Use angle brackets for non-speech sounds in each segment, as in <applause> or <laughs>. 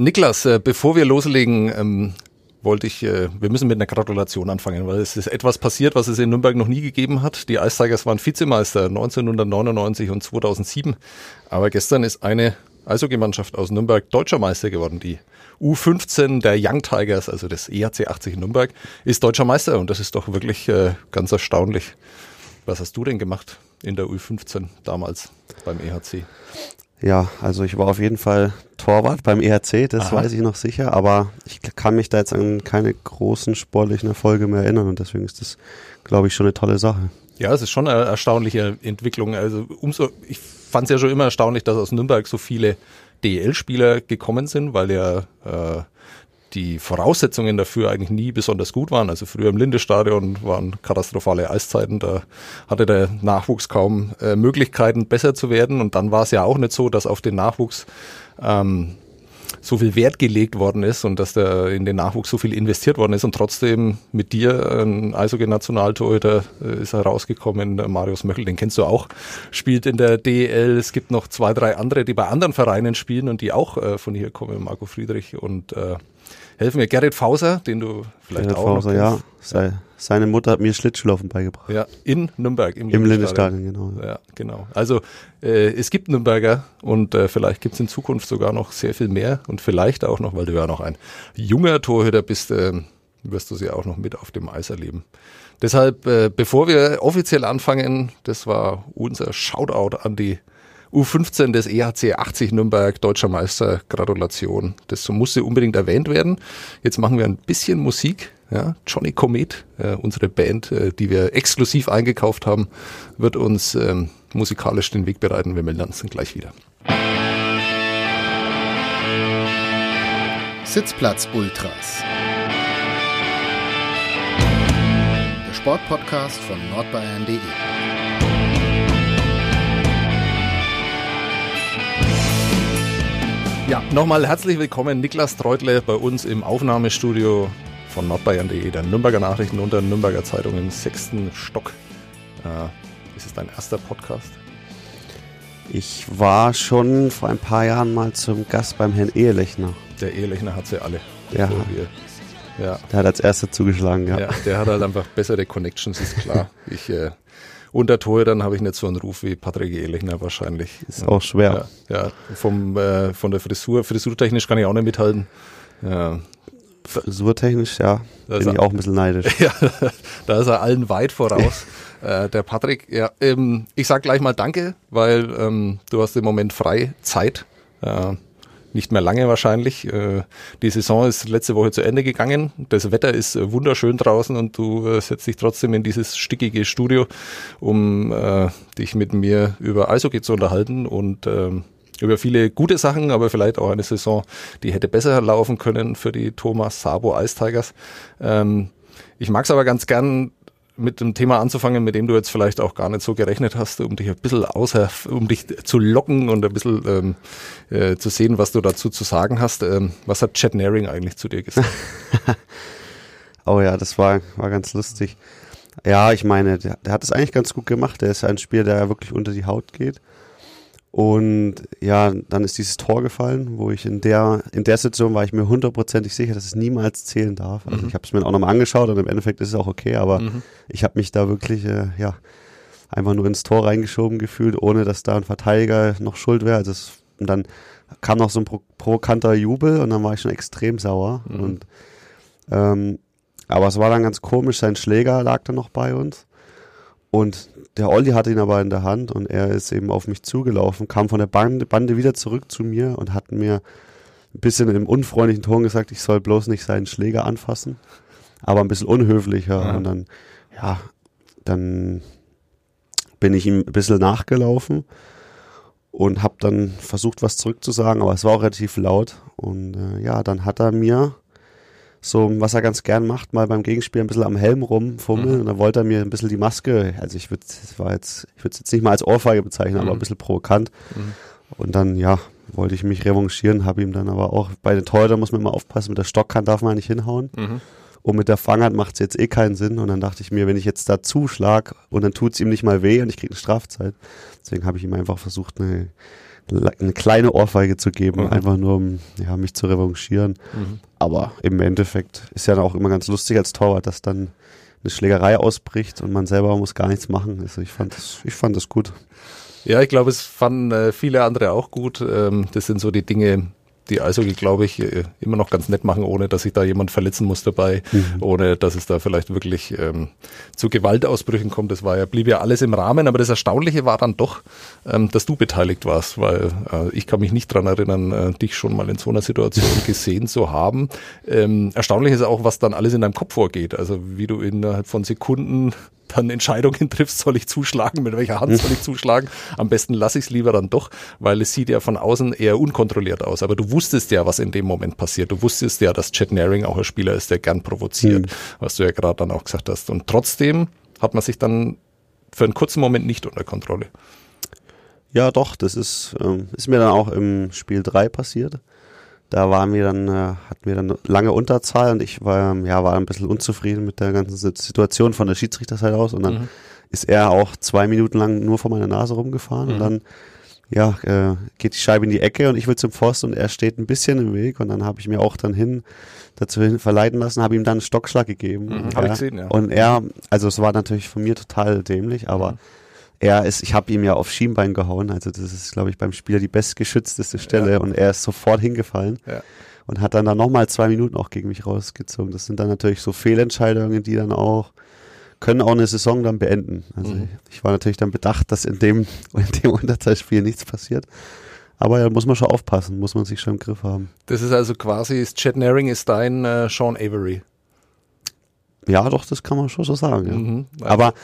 Niklas, äh, bevor wir loslegen, ähm, wollte ich, äh, wir müssen mit einer Gratulation anfangen, weil es ist etwas passiert, was es in Nürnberg noch nie gegeben hat. Die Ice Tigers waren Vizemeister 1999 und 2007, aber gestern ist eine Eishockeymannschaft aus Nürnberg deutscher Meister geworden. Die U15 der Young Tigers, also des EHC 80 Nürnberg, ist deutscher Meister und das ist doch wirklich äh, ganz erstaunlich. Was hast du denn gemacht in der U15 damals beim EHC? Ja, also ich war auf jeden Fall Torwart beim ERC, das Aha. weiß ich noch sicher, aber ich kann mich da jetzt an keine großen sportlichen Erfolge mehr erinnern und deswegen ist das, glaube ich, schon eine tolle Sache. Ja, es ist schon eine erstaunliche Entwicklung. Also umso, ich fand es ja schon immer erstaunlich, dass aus Nürnberg so viele DEL-Spieler gekommen sind, weil ja äh, die Voraussetzungen dafür eigentlich nie besonders gut waren. Also früher im Lindestadion waren katastrophale Eiszeiten, da hatte der Nachwuchs kaum äh, Möglichkeiten, besser zu werden. Und dann war es ja auch nicht so, dass auf den Nachwuchs ähm, so viel Wert gelegt worden ist und dass da in den Nachwuchs so viel investiert worden ist und trotzdem mit dir ein Eishockey-Nationaltorhüter äh, ist herausgekommen, Marius Möchel, den kennst du auch, spielt in der DEL. Es gibt noch zwei, drei andere, die bei anderen Vereinen spielen und die auch äh, von hier kommen, Marco Friedrich und äh, helfen mir. Gerrit Fauser, den du vielleicht Gerrit auch Fauser, ja. Sei, seine Mutter hat mir Schlittschuhlaufen beigebracht. Ja, in Nürnberg. Im, Im Lindestadion, genau. Ja, genau. Also äh, es gibt Nürnberger und äh, vielleicht gibt es in Zukunft sogar noch sehr viel mehr und vielleicht auch noch, weil du ja noch ein junger Torhüter bist, äh, wirst du sie auch noch mit auf dem Eis erleben. Deshalb, äh, bevor wir offiziell anfangen, das war unser Shoutout an die U15 des EHC 80 Nürnberg, deutscher Meister, Gratulation. Das musste unbedingt erwähnt werden. Jetzt machen wir ein bisschen Musik. Ja, Johnny Comet, äh, unsere Band, äh, die wir exklusiv eingekauft haben, wird uns ähm, musikalisch den Weg bereiten. Wir melden uns dann gleich wieder. Sitzplatz Ultras. Der Sportpodcast von nordbayern.de. Ja, nochmal herzlich willkommen, Niklas Treutle, bei uns im Aufnahmestudio von nordbayern.de, der Nürnberger Nachrichten und der Nürnberger Zeitung im sechsten Stock. Äh, ist es dein erster Podcast? Ich war schon vor ein paar Jahren mal zum Gast beim Herrn Ehelechner. Der Ehelechner hat sie alle. Ja. ja. Der hat als erster zugeschlagen, ja. ja. Der hat halt einfach bessere Connections, ist klar. <laughs> Ich äh, unter dann habe ich nicht so einen Ruf wie Patrick Ehlechner wahrscheinlich. Ist auch schwer. Ja, ja. Vom, äh, von der Frisur, frisurtechnisch kann ich auch nicht mithalten. Ja. Frisurtechnisch, ja, da bin ich auch ein bisschen neidisch. <laughs> ja, da ist er allen weit voraus. <laughs> äh, der Patrick, ja, ähm, ich sag gleich mal Danke, weil ähm, du hast im Moment frei Zeit. Äh, nicht mehr lange wahrscheinlich. Äh, die Saison ist letzte Woche zu Ende gegangen. Das Wetter ist äh, wunderschön draußen und du äh, setzt dich trotzdem in dieses stickige Studio, um dich mit mir über Eishockey zu unterhalten und ähm, über viele gute Sachen, aber vielleicht auch eine Saison, die hätte besser laufen können für die Thomas Sabo Ice Tigers. Ähm, ich mag es aber ganz gern, mit dem Thema anzufangen, mit dem du jetzt vielleicht auch gar nicht so gerechnet hast, um dich ein bisschen außer, um dich zu locken und ein bisschen ähm, äh, zu sehen, was du dazu zu sagen hast. Ähm, was hat Chad Naring eigentlich zu dir gesagt? <laughs> oh ja, das war, war ganz lustig. Ja, ich meine, der, der hat es eigentlich ganz gut gemacht. Der ist ein Spieler, der wirklich unter die Haut geht. Und ja, dann ist dieses Tor gefallen, wo ich in der, in der Situation war ich mir hundertprozentig sicher, dass es niemals zählen darf. Also mhm. ich habe es mir auch nochmal angeschaut und im Endeffekt ist es auch okay, aber mhm. ich habe mich da wirklich, äh, ja, einfach nur ins Tor reingeschoben gefühlt, ohne dass da ein Verteidiger noch schuld wäre. Also es, und dann kam noch so ein provokanter Jubel und dann war ich schon extrem sauer. Mhm. Und ähm, aber es war dann ganz komisch, sein Schläger lag dann noch bei uns. Und der Olli hatte ihn aber in der Hand und er ist eben auf mich zugelaufen, kam von der Bande, Bande wieder zurück zu mir und hat mir ein bisschen im unfreundlichen Ton gesagt, ich soll bloß nicht seinen Schläger anfassen, aber ein bisschen unhöflicher. Ja. Und dann, ja, dann bin ich ihm ein bisschen nachgelaufen und habe dann versucht, was zurückzusagen, aber es war auch relativ laut. Und äh, ja, dann hat er mir so, was er ganz gern macht, mal beim Gegenspiel ein bisschen am Helm rumfummeln mhm. und dann wollte er mir ein bisschen die Maske, also ich würde war jetzt, ich würde es jetzt nicht mal als Ohrfeige bezeichnen, mhm. aber ein bisschen provokant. Mhm. Und dann, ja, wollte ich mich revanchieren, habe ihm dann aber auch, bei den Torhütern muss man immer aufpassen, mit der Stockhand darf man nicht hinhauen. Mhm. Und mit der Fanghand macht es jetzt eh keinen Sinn. Und dann dachte ich mir, wenn ich jetzt da zuschlag und dann tut es ihm nicht mal weh und ich kriege eine Strafzeit. Deswegen habe ich ihm einfach versucht, eine eine kleine Ohrfeige zu geben, mhm. einfach nur um ja, mich zu revanchieren. Mhm. Aber im Endeffekt ist ja auch immer ganz lustig als Torwart, dass dann eine Schlägerei ausbricht und man selber muss gar nichts machen. Also ich fand das, ich fand das gut. Ja, ich glaube, es fanden äh, viele andere auch gut. Ähm, das sind so die Dinge, die Eishockey, glaube ich, äh, immer noch ganz nett machen, ohne dass sich da jemand verletzen muss dabei, mhm. ohne dass es da vielleicht wirklich ähm, zu Gewaltausbrüchen kommt. Das war ja, blieb ja alles im Rahmen, aber das Erstaunliche war dann doch, ähm, dass du beteiligt warst, weil äh, ich kann mich nicht dran erinnern, äh, dich schon mal in so einer Situation <laughs> gesehen zu haben. Ähm, erstaunlich ist auch, was dann alles in deinem Kopf vorgeht. Also wie du innerhalb von Sekunden dann Entscheidungen <laughs> triffst, soll ich zuschlagen, mit welcher Hand soll ich zuschlagen. Am besten lasse ich es lieber dann doch, weil es sieht ja von außen eher unkontrolliert aus. Aber du wusstest ja, was in dem Moment passiert. Du wusstest ja, dass Chet Naring auch ein Spieler ist, der gern provoziert, mhm. was du ja gerade dann auch gesagt hast. Und trotzdem hat man sich dann für einen kurzen Moment nicht unter Kontrolle. Ja, doch, das ist, ähm, ist mir dann auch im Spiel 3 passiert. Da waren wir dann, äh, hatten wir dann lange Unterzahl und ich war, ja, war ein bisschen unzufrieden mit der ganzen Situation von der Schiedsrichterseite aus und dann mhm. ist er auch zwei Minuten lang nur vor meiner Nase rumgefahren mhm. und dann ja, äh, geht die Scheibe in die Ecke und ich will zum Pfosten und er steht ein bisschen im Weg und dann habe ich mir auch dann hin dazu hin verleiten lassen, habe ihm dann einen Stockschlag gegeben. Mhm, ja. ich gesehen, ja. Und er, also es war natürlich von mir total dämlich, aber mhm er ist, ich habe ihm ja auf Schienbein gehauen, also das ist, glaube ich, beim Spieler die bestgeschützteste Stelle ja. und er ist sofort hingefallen ja. und hat dann da nochmal zwei Minuten auch gegen mich rausgezogen. Das sind dann natürlich so Fehlentscheidungen, die dann auch können auch eine Saison dann beenden. Also mhm. ich war natürlich dann bedacht, dass in dem, <laughs> in dem Unterzahlspiel nichts passiert. Aber da muss man schon aufpassen, muss man sich schon im Griff haben. Das ist also quasi, Chad Naring ist dein äh, Sean Avery. Ja, doch, das kann man schon so sagen. Ja. Mhm. Also Aber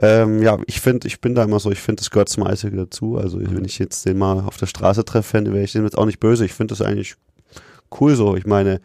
ähm, ja, ich finde, ich bin da immer so, ich finde, das gehört zum Eishockey dazu. Also mhm. wenn ich jetzt den mal auf der Straße treffe, wäre ich dem jetzt auch nicht böse. Ich finde das eigentlich cool so. Ich meine,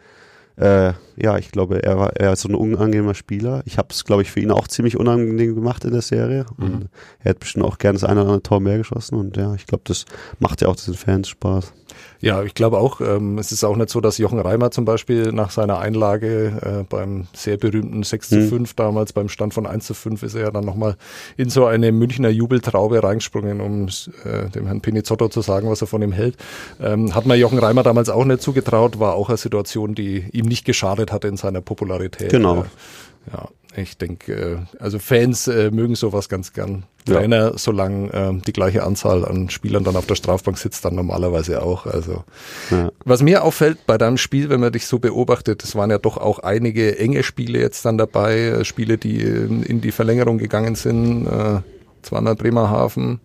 äh, ja, ich glaube, er war er ist so ein unangenehmer Spieler. Ich habe es, glaube ich, für ihn auch ziemlich unangenehm gemacht in der Serie. Mhm. Und er hat bestimmt auch gerne das eine oder andere Tor mehr geschossen. Und ja, ich glaube, das macht ja auch diesen Fans Spaß. Ja, ich glaube auch, ähm, es ist auch nicht so, dass Jochen Reimer zum Beispiel nach seiner Einlage äh, beim sehr berühmten 6 zu 5 mhm. damals beim Stand von 1 zu 5 ist er ja dann nochmal in so eine Münchner Jubeltraube reingesprungen, um äh, dem Herrn Pinizotto zu sagen, was er von ihm hält. Ähm, hat man Jochen Reimer damals auch nicht zugetraut, war auch eine Situation, die ihm nicht geschadet hatte in seiner Popularität. Genau. Äh, ja, ich denke, äh, also Fans äh, mögen sowas ganz gern. Trainer, ja. solange äh, die gleiche Anzahl an Spielern dann auf der Strafbank sitzt, dann normalerweise auch. Also ja. was mir auffällt bei deinem Spiel, wenn man dich so beobachtet, es waren ja doch auch einige enge Spiele jetzt dann dabei, äh, Spiele, die in, in die Verlängerung gegangen sind. Äh, zweimal Bremerhaven,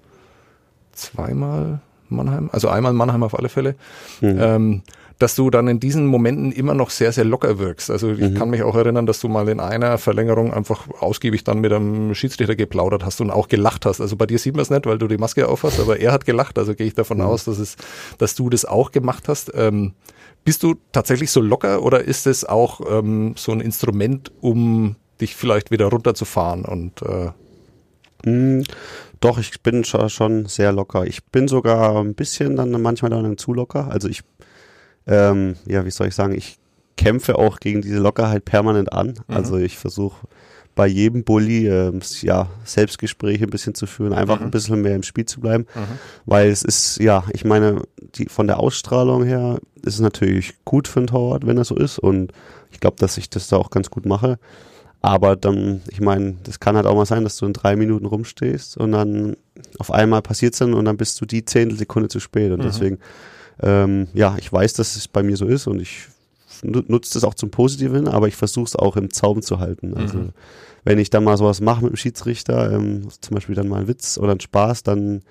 zweimal Mannheim, also einmal Mannheim auf alle Fälle. Mhm. Ähm, dass du dann in diesen Momenten immer noch sehr, sehr locker wirkst. Also ich mhm. kann mich auch erinnern, dass du mal in einer Verlängerung einfach ausgiebig dann mit einem Schiedsrichter geplaudert hast und auch gelacht hast. Also bei dir sieht man es nicht, weil du die Maske aufhast, aber er hat gelacht. Also gehe ich davon mhm. aus, dass, es, dass du das auch gemacht hast. Ähm, bist du tatsächlich so locker oder ist es auch ähm, so ein Instrument, um dich vielleicht wieder runterzufahren und äh mm, doch, ich bin schon sehr locker. Ich bin sogar ein bisschen dann manchmal dann zu locker. Also ich ähm, ja, wie soll ich sagen, ich kämpfe auch gegen diese Lockerheit permanent an. Mhm. Also ich versuche bei jedem Bully ähm, ja, Selbstgespräche ein bisschen zu führen, einfach mhm. ein bisschen mehr im Spiel zu bleiben. Mhm. Weil es ist, ja, ich meine, die, von der Ausstrahlung her ist es natürlich gut für einen Torwart, wenn er so ist. Und ich glaube, dass ich das da auch ganz gut mache. Aber dann, ich meine, das kann halt auch mal sein, dass du in drei Minuten rumstehst und dann auf einmal passiert es dann und dann bist du die Zehntelsekunde zu spät. Und mhm. deswegen ähm, ja, ich weiß, dass es bei mir so ist und ich nutze das auch zum Positiven, aber ich versuche es auch im Zaum zu halten. Also mhm. wenn ich dann mal sowas mache mit dem Schiedsrichter, ähm, zum Beispiel dann mal einen Witz oder einen Spaß, dann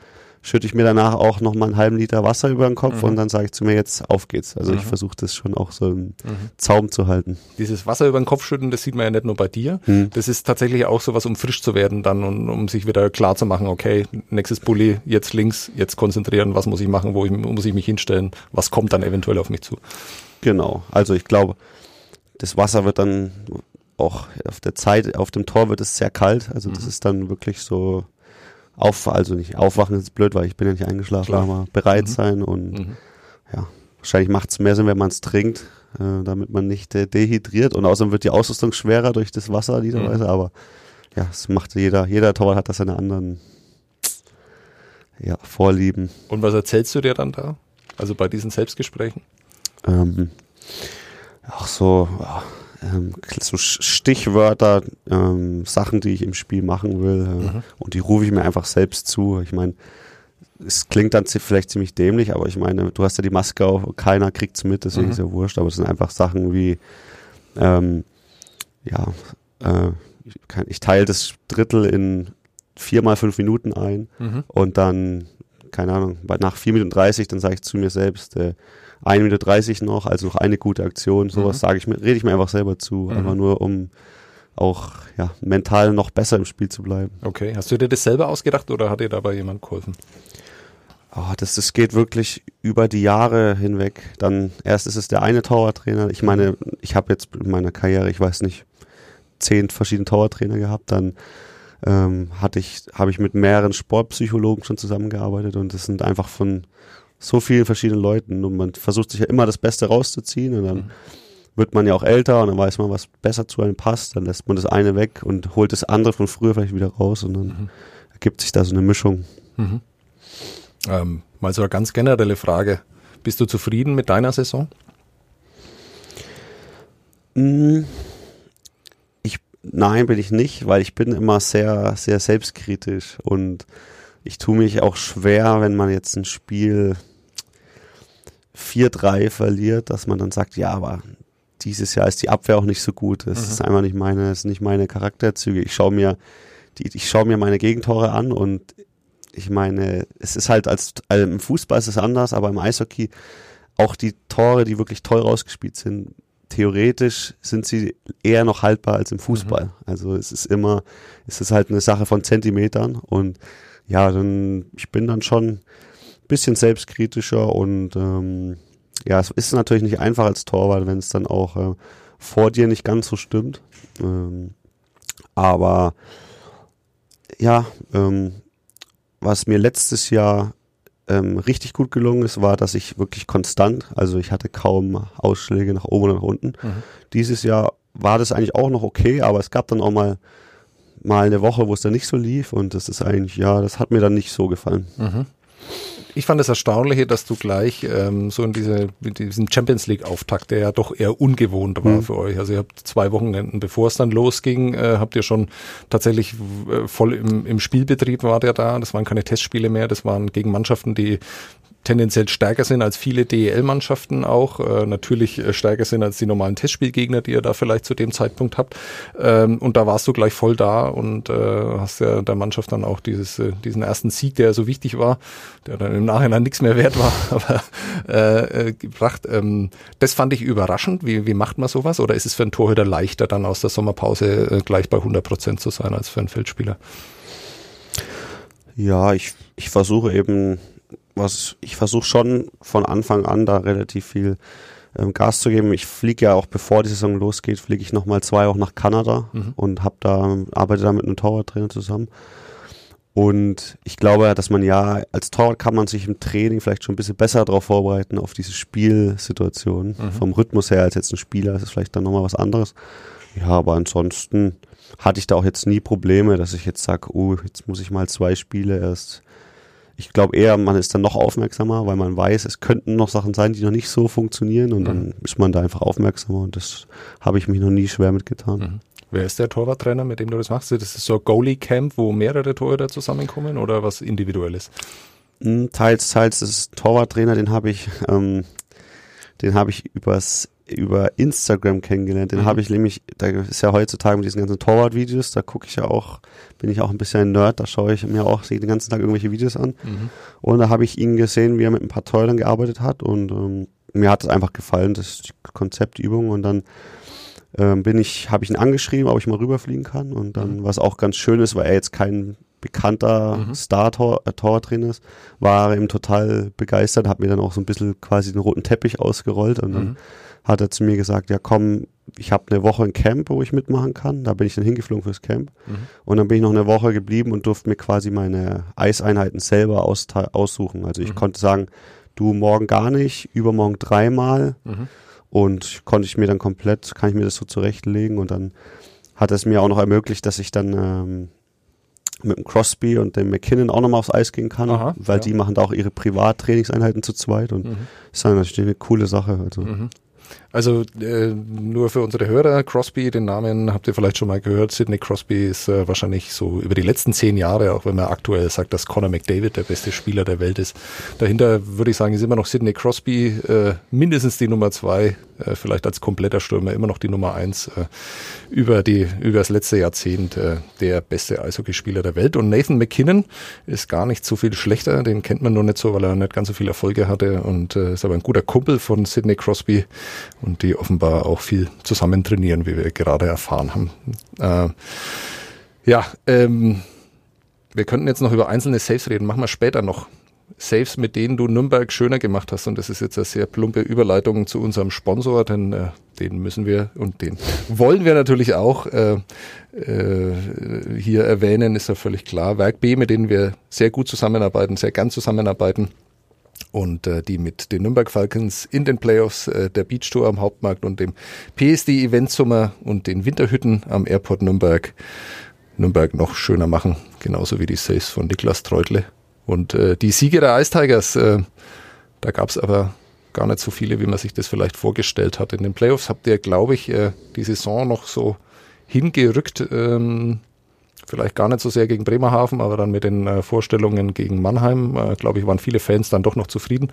schütte ich mir danach auch noch mal einen halben Liter Wasser über den Kopf mhm. und dann sage ich zu mir jetzt, auf geht's. Also mhm. ich versuche das schon auch so im mhm. Zaum zu halten. Dieses Wasser über den Kopf schütten, das sieht man ja nicht nur bei dir. Mhm. Das ist tatsächlich auch sowas, um frisch zu werden dann und um sich wieder klar zu machen, okay, nächstes Bulli, jetzt links, jetzt konzentrieren, was muss ich machen, wo ich, muss ich mich hinstellen, was kommt dann eventuell auf mich zu. Genau, also ich glaube, das Wasser wird dann auch auf der Zeit, auf dem Tor wird es sehr kalt, also das mhm. ist dann wirklich so auf, also nicht aufwachen ist blöd, weil ich bin ja nicht eingeschlafen, Klar. aber bereit mhm. sein und mhm. ja, wahrscheinlich macht es mehr Sinn, wenn man es trinkt, äh, damit man nicht äh, dehydriert und außerdem wird die Ausrüstung schwerer durch das Wasser, liederweise, mhm. aber ja, es macht jeder, jeder Torwart hat das seine anderen ja, Vorlieben. Und was erzählst du dir dann da? Also bei diesen Selbstgesprächen? Ähm, auch so, ja, ähm, so Stichwörter, ähm, Sachen, die ich im Spiel machen will. Äh, mhm. Und die rufe ich mir einfach selbst zu. Ich meine, es klingt dann vielleicht ziemlich dämlich, aber ich meine, du hast ja die Maske auf, keiner kriegt es mit, deswegen mhm. ist ja wurscht. Aber es sind einfach Sachen wie, ähm, ja, äh, ich, ich teile das Drittel in vier mal fünf Minuten ein mhm. und dann, keine Ahnung, nach vier Minuten 30, dann sage ich zu mir selbst, äh, eine Minute 30 noch, also noch eine gute Aktion, sowas mhm. sage ich mir, rede ich mir einfach selber zu, mhm. einfach nur um auch ja, mental noch besser im Spiel zu bleiben. Okay, hast du dir das selber ausgedacht oder hat dir dabei jemand geholfen? Oh, das, das geht wirklich über die Jahre hinweg. Dann erst ist es der eine Torwarttrainer. Ich meine, ich habe jetzt in meiner Karriere, ich weiß nicht, zehn verschiedene Torwarttrainer gehabt. Dann ähm, hatte ich, habe ich mit mehreren Sportpsychologen schon zusammengearbeitet und das sind einfach von so vielen verschiedenen Leuten und man versucht sich ja immer das Beste rauszuziehen und dann mhm. wird man ja auch älter und dann weiß man, was besser zu einem passt, dann lässt man das eine weg und holt das andere von früher vielleicht wieder raus und dann mhm. ergibt sich da so eine Mischung. Mhm. Ähm, mal so eine ganz generelle Frage. Bist du zufrieden mit deiner Saison? Mm, ich, nein, bin ich nicht, weil ich bin immer sehr, sehr selbstkritisch und ich tue mich auch schwer, wenn man jetzt ein Spiel 4-3 verliert, dass man dann sagt, ja, aber dieses Jahr ist die Abwehr auch nicht so gut. Das mhm. ist einfach nicht meine, das sind nicht meine Charakterzüge. Ich schaue mir, die, ich schaue mir meine Gegentore an und ich meine, es ist halt als, also im Fußball ist es anders, aber im Eishockey auch die Tore, die wirklich toll rausgespielt sind, theoretisch sind sie eher noch haltbar als im Fußball. Mhm. Also es ist immer, es ist halt eine Sache von Zentimetern und ja, dann ich bin dann schon bisschen selbstkritischer und ähm, ja, es ist natürlich nicht einfach als Torwart, wenn es dann auch äh, vor dir nicht ganz so stimmt. Ähm, aber ja, ähm, was mir letztes Jahr ähm, richtig gut gelungen ist, war, dass ich wirklich konstant, also ich hatte kaum Ausschläge nach oben und nach unten. Mhm. Dieses Jahr war das eigentlich auch noch okay, aber es gab dann auch mal mal eine Woche, wo es dann nicht so lief und das ist eigentlich, ja, das hat mir dann nicht so gefallen. Mhm ich fand das Erstaunliche, dass du gleich ähm, so in diese, in diesen Champions League-Auftakt, der ja doch eher ungewohnt war mhm. für euch. Also ihr habt zwei Wochenenden, bevor es dann losging, äh, habt ihr schon tatsächlich äh, voll im, im Spielbetrieb war der da. Das waren keine Testspiele mehr, das waren gegen Mannschaften, die tendenziell stärker sind als viele DEL-Mannschaften auch, äh, natürlich äh, stärker sind als die normalen Testspielgegner, die ihr da vielleicht zu dem Zeitpunkt habt. Ähm, und da warst du gleich voll da und äh, hast ja der Mannschaft dann auch dieses, äh, diesen ersten Sieg, der so wichtig war, der dann im Nachhinein nichts mehr wert war, <laughs> aber äh, äh, gebracht. Ähm, das fand ich überraschend. Wie, wie macht man sowas? Oder ist es für einen Torhüter leichter, dann aus der Sommerpause äh, gleich bei 100 Prozent zu sein als für einen Feldspieler? Ja, ich, ich versuche eben was ich versuche schon von Anfang an da relativ viel ähm, Gas zu geben. Ich fliege ja auch, bevor die Saison losgeht, fliege ich nochmal zwei Wochen nach Kanada mhm. und hab da, arbeite da mit einem Torwarttrainer zusammen. Und ich glaube, dass man ja, als Torwart kann man sich im Training vielleicht schon ein bisschen besser darauf vorbereiten, auf diese Spielsituation. Mhm. Vom Rhythmus her als jetzt ein Spieler ist es vielleicht dann nochmal was anderes. Ja, aber ansonsten hatte ich da auch jetzt nie Probleme, dass ich jetzt sage, oh, jetzt muss ich mal zwei Spiele erst ich glaube eher, man ist dann noch aufmerksamer, weil man weiß, es könnten noch Sachen sein, die noch nicht so funktionieren und mhm. dann ist man da einfach aufmerksamer und das habe ich mich noch nie schwer mitgetan. Mhm. Wer ist der Torwarttrainer, mit dem du das machst? Das ist so ein Goalie-Camp, wo mehrere Torhüter zusammenkommen oder was Individuelles? Hm, teils, teils. Das ist Torwarttrainer, den habe ich, ähm, den habe ich übers über Instagram kennengelernt. Den mhm. habe ich nämlich, da ist ja heutzutage mit diesen ganzen Torwart-Videos, da gucke ich ja auch, bin ich auch ein bisschen ein Nerd, da schaue ich mir auch den ganzen Tag irgendwelche Videos an. Mhm. Und da habe ich ihn gesehen, wie er mit ein paar Torhütern gearbeitet hat und ähm, mir hat es einfach gefallen, das Konzeptübung und dann ähm, bin ich, habe ich ihn angeschrieben, ob ich mal rüberfliegen kann und dann, mhm. was auch ganz schön ist, weil er jetzt kein bekannter mhm. Star-Tortrainer äh, ist, war eben total begeistert, hat mir dann auch so ein bisschen quasi den roten Teppich ausgerollt und dann mhm hat er zu mir gesagt, ja komm, ich habe eine Woche ein Camp, wo ich mitmachen kann. Da bin ich dann hingeflogen fürs Camp. Mhm. Und dann bin ich noch eine Woche geblieben und durfte mir quasi meine Eiseinheiten selber aus, aussuchen. Also ich mhm. konnte sagen, du morgen gar nicht, übermorgen dreimal. Mhm. Und konnte ich mir dann komplett, kann ich mir das so zurechtlegen. Und dann hat es mir auch noch ermöglicht, dass ich dann ähm, mit dem Crosby und dem McKinnon auch nochmal aufs Eis gehen kann, Aha, weil ja. die machen da auch ihre Privattrainingseinheiten zu zweit und Mhm. ist dann natürlich eine coole Sache. Also. Mhm. Also äh, nur für unsere Hörer, Crosby, den Namen habt ihr vielleicht schon mal gehört. Sidney Crosby ist äh, wahrscheinlich so über die letzten zehn Jahre, auch wenn man aktuell sagt, dass Conor McDavid der beste Spieler der Welt ist. Dahinter würde ich sagen, ist immer noch Sidney Crosby äh, mindestens die Nummer zwei, äh, vielleicht als kompletter Stürmer immer noch die Nummer eins äh, über die über das letzte Jahrzehnt äh, der beste Eishockeyspieler der Welt. Und Nathan McKinnon ist gar nicht so viel schlechter, den kennt man nur nicht so, weil er nicht ganz so viele Erfolge hatte und äh, ist aber ein guter Kumpel von Sidney Crosby und die offenbar auch viel zusammen trainieren, wie wir gerade erfahren haben. Äh, ja, ähm, wir könnten jetzt noch über einzelne Saves reden, machen wir später noch. Saves, mit denen du Nürnberg schöner gemacht hast. Und das ist jetzt eine sehr plumpe Überleitung zu unserem Sponsor, denn äh, den müssen wir und den wollen wir natürlich auch äh, äh, hier erwähnen, ist ja völlig klar. Werk B, mit denen wir sehr gut zusammenarbeiten, sehr gern zusammenarbeiten und äh, die mit den Nürnberg Falcons in den Playoffs äh, der Beach Tour am Hauptmarkt und dem PSD Event Sommer und den Winterhütten am Airport Nürnberg Nürnberg noch schöner machen, genauso wie die Saves von Niklas Treutle. Und äh, die Siege der Ice Tigers, äh, da gab es aber gar nicht so viele, wie man sich das vielleicht vorgestellt hat. In den Playoffs habt ihr, glaube ich, äh, die Saison noch so hingerückt, ähm, vielleicht gar nicht so sehr gegen Bremerhaven, aber dann mit den äh, Vorstellungen gegen Mannheim, äh, glaube ich, waren viele Fans dann doch noch zufrieden,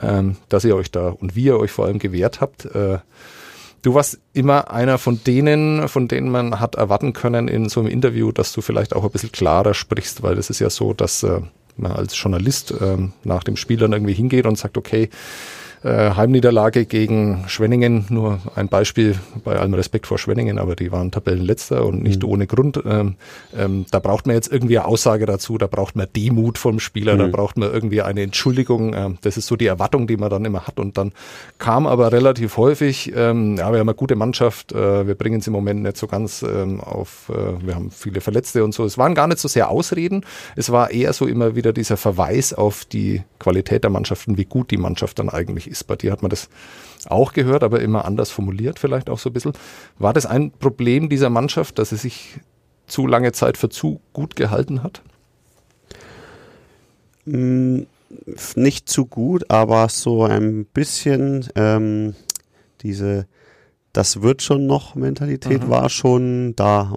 ähm, dass ihr euch da und wie ihr euch vor allem gewehrt habt. Äh, Du warst immer einer von denen, von denen man hat erwarten können in so einem Interview, dass du vielleicht auch ein bisschen klarer sprichst, weil das ist ja so, dass äh, man als Journalist ähm, nach dem Spiel dann irgendwie hingeht und sagt, okay, äh, Heimniederlage gegen Schwenningen, nur ein Beispiel, bei allem Respekt vor Schwenningen, aber die waren Tabellenletzter und nicht Mhm. ohne Grund. Ähm, ähm, da braucht man jetzt irgendwie eine Aussage dazu, da braucht man Demut vom Spieler, da Mhm. braucht man irgendwie eine Entschuldigung. Ähm, das ist so die Erwartung, die man dann immer hat. Und dann kam aber relativ häufig, ähm, ja, wir haben eine gute Mannschaft, äh, wir bringen es im Moment nicht so ganz ähm, auf, äh, wir haben viele Verletzte und so. Es waren gar nicht so sehr Ausreden, es war eher so immer wieder dieser Verweis auf die Qualität der Mannschaften, wie gut die Mannschaft dann eigentlich ist. Bei dir hat man das auch gehört, aber immer anders formuliert vielleicht auch so ein bisschen. War das ein Problem dieser Mannschaft, dass sie sich zu lange Zeit für zu gut gehalten hat? Mm, Nicht zu gut, aber so ein bisschen ähm, diese das wird schon noch Mentalität Mhm. war schon da.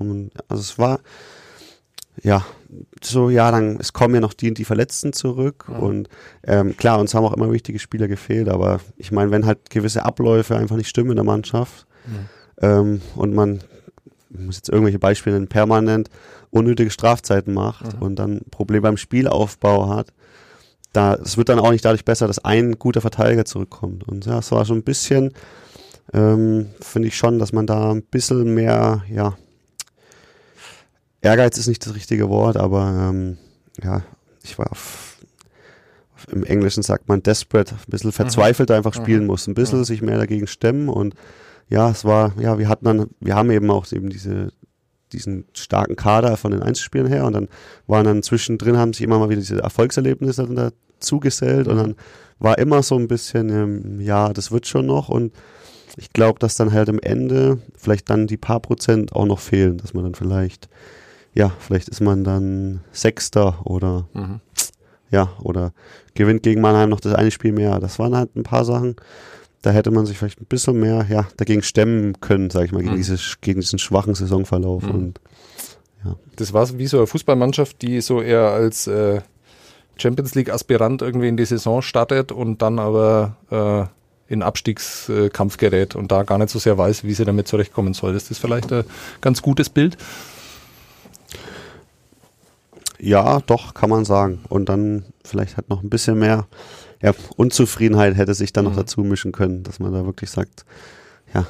Also es war ja so, ja, dann es kommen ja noch die und die Verletzten zurück Mhm. und ähm, klar, uns haben auch immer wichtige Spieler gefehlt, aber ich meine, wenn halt gewisse Abläufe einfach nicht stimmen in der Mannschaft ähm, und man ich muss jetzt irgendwelche Beispiele nennen, permanent unnötige Strafzeiten macht Mhm. und dann Probleme beim Spielaufbau hat, da, es wird dann auch nicht dadurch besser, dass ein guter Verteidiger zurückkommt. Und ja, es war so ein bisschen, ähm, finde ich schon, dass man da ein bisschen mehr, ja, Ehrgeiz ist nicht das richtige Wort, aber ähm, ja, ich war auf, auf, im Englischen sagt man desperate, ein bisschen verzweifelt einfach spielen Mhm. muss, ein bisschen Mhm. sich mehr dagegen stemmen und ja, es war, ja, wir hatten dann, wir haben eben auch eben diese, diesen starken Kader von den Einzelspielern her und dann waren dann zwischendrin, haben sich immer mal wieder diese Erfolgserlebnisse dann dazu gesellt und dann war immer so ein bisschen, ähm, ja, das wird schon noch und ich glaube, dass dann halt am Ende vielleicht dann die paar Prozent auch noch fehlen, dass man dann vielleicht, ja, vielleicht ist man dann Sechster oder Mhm. ja, oder gewinnt gegen Mannheim noch das eine Spiel mehr. Das waren halt ein paar Sachen, da hätte man sich vielleicht ein bisschen mehr ja, dagegen stemmen können, sag ich mal, gegen, Mhm. dieses, gegen diesen schwachen Saisonverlauf. Mhm. Und Das war wie so eine Fußballmannschaft, die so eher als äh, Champions League Aspirant irgendwie in die Saison startet und dann aber äh, in Abstiegskampf gerät und da gar nicht so sehr weiß, wie sie damit zurechtkommen soll. Ist das vielleicht ein ganz gutes Bild? Ja, doch, kann man sagen. Und dann vielleicht hat noch ein bisschen mehr ja, Unzufriedenheit hätte sich dann noch Mhm. dazu mischen können, dass man da wirklich sagt, ja,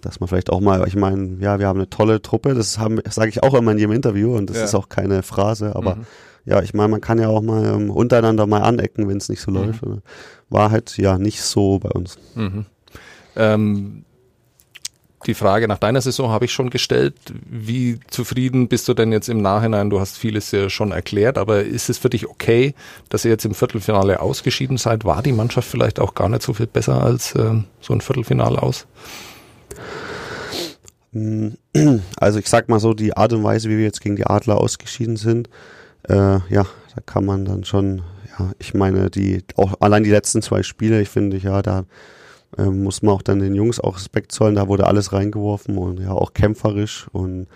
dass man vielleicht auch mal, ich meine, ja, wir haben eine tolle Truppe, das sage ich auch immer in jedem Interview und das Ja. ist auch keine Phrase, aber Mhm. ja, ich meine, man kann ja auch mal ähm, untereinander mal anecken, wenn es nicht so Mhm. läuft. War halt ja nicht so bei uns. Mhm. Ähm, die Frage nach deiner Saison habe ich schon gestellt. Wie zufrieden bist du denn jetzt im Nachhinein? Du hast vieles ja schon erklärt, aber ist es für dich okay, dass ihr jetzt im Viertelfinale ausgeschieden seid? War die Mannschaft vielleicht auch gar nicht so viel besser als ähm, so ein Viertelfinale aus? Mm, <clears throat> also ich sag mal so, die Art und Weise, wie wir jetzt gegen die Adler ausgeschieden sind, äh, ja, da kann man dann schon, ja, ich meine, die, auch allein die letzten zwei Spiele, ich finde, ja, da äh, muss man auch dann den Jungs auch Respekt zollen, da wurde alles reingeworfen und ja, auch kämpferisch und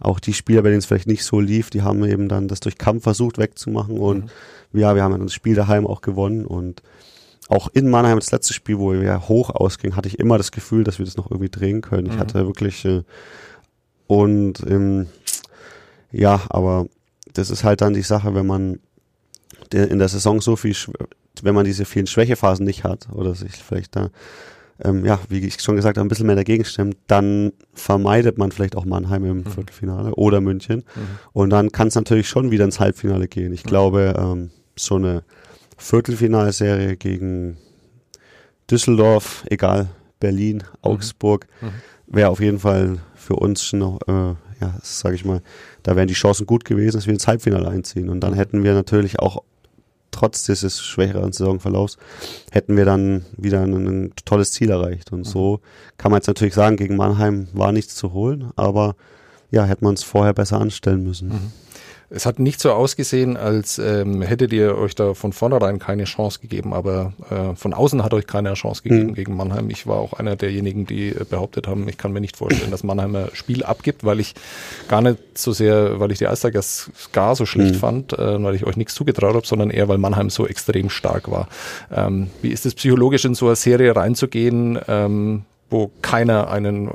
auch die Spieler, bei denen es vielleicht nicht so lief, die haben eben dann das durch Kampf versucht wegzumachen und mhm. ja, wir haben das Spiel daheim auch gewonnen und auch in Mannheim, das letzte Spiel, wo wir hoch ausging, hatte ich immer das Gefühl, dass wir das noch irgendwie drehen können. Mhm. Ich hatte wirklich äh, und ähm, ja, aber das ist halt dann die Sache, wenn man in der Saison so viel, wenn man diese vielen Schwächephasen nicht hat oder sich vielleicht da ähm, ja, wie ich schon gesagt habe, ein bisschen mehr dagegen stimmt, dann vermeidet man vielleicht auch Mannheim im mhm. Viertelfinale oder München. Mhm. Und dann kann es natürlich schon wieder ins Halbfinale gehen. Ich mhm. glaube, ähm, so eine Viertelfinalserie gegen Düsseldorf, egal, Berlin, mhm. Augsburg, mhm. wäre auf jeden Fall für uns schon noch, äh, ja, sage ich mal, da wären die Chancen gut gewesen, dass wir ins Halbfinale einziehen. Und dann hätten wir natürlich auch trotz dieses schwächeren Saisonverlaufs, hätten wir dann wieder ein, ein tolles Ziel erreicht. Und so kann man jetzt natürlich sagen, gegen Mannheim war nichts zu holen, aber ja, hätte man es vorher besser anstellen müssen. Mhm. Es hat nicht so ausgesehen, als ähm, hättet ihr euch da von vornherein keine Chance gegeben, aber äh, von außen hat euch keine Chance gegeben mhm. gegen Mannheim. Ich war auch einer derjenigen, die äh, behauptet haben, ich kann mir nicht vorstellen, dass Mannheim ein Spiel abgibt, weil ich gar nicht so sehr, weil ich die Alstergas gar so schlecht mhm. fand, äh, weil ich euch nichts zugetraut habe, sondern eher, weil Mannheim so extrem stark war. Ähm, wie ist es psychologisch in so eine Serie reinzugehen? Ähm, wo keiner einen äh,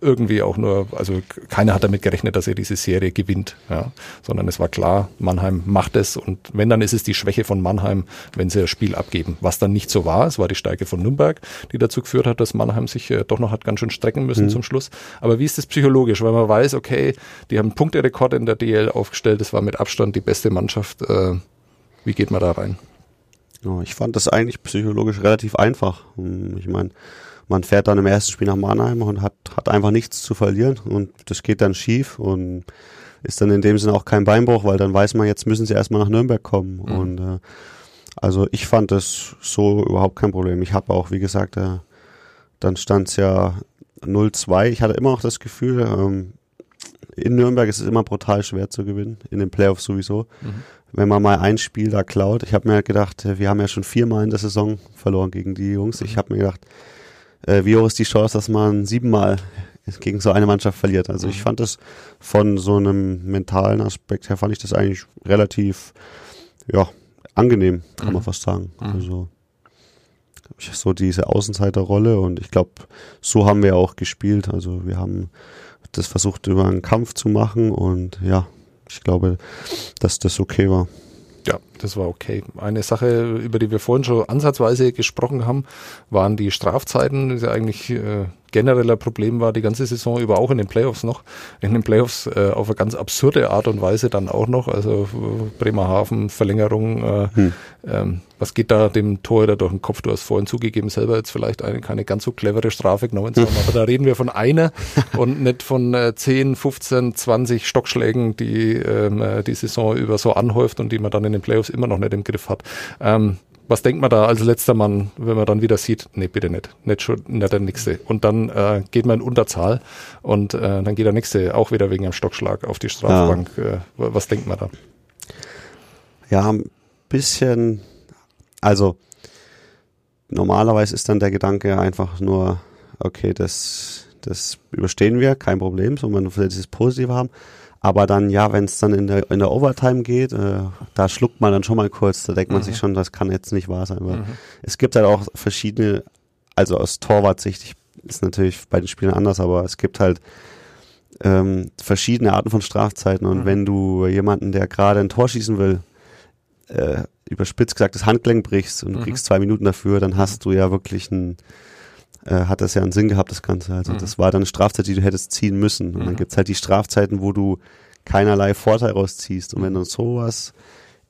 irgendwie auch nur, also keiner hat damit gerechnet, dass er diese Serie gewinnt, ja, sondern es war klar, Mannheim macht es. Und wenn dann ist es die Schwäche von Mannheim, wenn sie das Spiel abgeben, was dann nicht so war, es war die Stärke von Nürnberg, die dazu geführt hat, dass Mannheim sich äh, doch noch hat ganz schön strecken müssen mhm. zum Schluss, aber wie ist das psychologisch, weil man weiß, okay, die haben Punkterekord in der DL aufgestellt, das war mit Abstand die beste Mannschaft, äh, wie geht man da rein? Ja, ich fand das eigentlich psychologisch relativ einfach. Hm, ich meine, man fährt dann im ersten Spiel nach Mannheim und hat, hat einfach nichts zu verlieren und das geht dann schief und ist dann in dem Sinne auch kein Beinbruch, weil dann weiß man, jetzt müssen sie erstmal nach Nürnberg kommen. Mhm. Und äh, also ich fand das so überhaupt kein Problem. Ich habe auch, wie gesagt, äh, dann stand es ja 0-2. Ich hatte immer noch das Gefühl, ähm, in Nürnberg ist es immer brutal schwer zu gewinnen, in den Playoffs sowieso. Mhm. Wenn man mal ein Spiel da klaut. Ich habe mir gedacht, wir haben ja schon viermal in der Saison verloren gegen die Jungs. Ich mhm. habe mir gedacht, äh, wie hoch ist die Chance, dass man siebenmal gegen so eine Mannschaft verliert. Also ich mhm. fand das von so einem mentalen Aspekt her fand ich das eigentlich relativ, ja, angenehm, kann mhm. man fast sagen. Mhm. Also so diese Außenseiterrolle und ich glaube, so haben wir auch gespielt. Also wir haben das versucht über einen Kampf zu machen und ja, ich glaube, dass das okay war. Ja, das war okay. Eine Sache, über die wir vorhin schon ansatzweise gesprochen haben, waren die Strafzeiten. Das ist ja eigentlich äh, genereller Problem war die ganze Saison über auch in den Playoffs noch. In den Playoffs äh, auf eine ganz absurde Art und Weise dann auch noch. Also äh, Bremerhaven, Verlängerung. Äh, hm. ähm, was geht da dem Torhüter durch den Kopf? Du hast vorhin zugegeben, selber jetzt vielleicht eine keine ganz so clevere Strafe genommen zu haben. Aber da reden wir von einer und nicht von äh, 10, 15, 20 Stockschlägen, die ähm, äh, die Saison über so anhäuft und die man dann in den Playoffs immer noch nicht im Griff hat. Ähm, was denkt man da als letzter Mann, wenn man dann wieder sieht, nee, bitte nicht, nicht schon, nicht der nächste. Und dann äh, geht man in Unterzahl und äh, dann geht der nächste auch wieder wegen einem Stockschlag auf die Strafbank. Ja. Äh, was denkt man da? Ja, ein bisschen, also normalerweise ist dann der Gedanke einfach nur, okay, das, das überstehen wir, kein Problem, so man will dieses Positive haben. Aber dann, ja, wenn es dann in der, in der Overtime geht, äh, da schluckt man dann schon mal kurz, da denkt man mhm. sich schon, das kann jetzt nicht wahr sein. Aber mhm. es gibt halt auch verschiedene, also aus Torwartsicht, ist natürlich bei den Spielen anders, aber es gibt halt ähm, verschiedene Arten von Strafzeiten. Und mhm. wenn du jemanden, der gerade ein Tor schießen will, äh, überspitzt gesagt das Handgelenk brichst und du mhm. kriegst zwei Minuten dafür, dann hast du ja wirklich ein äh, hat das ja einen Sinn gehabt, das Ganze. Also mhm. das war dann eine Strafzeit, die du hättest ziehen müssen. Und mhm. dann gibt's halt die Strafzeiten, wo du keinerlei Vorteil rausziehst. Und wenn dann sowas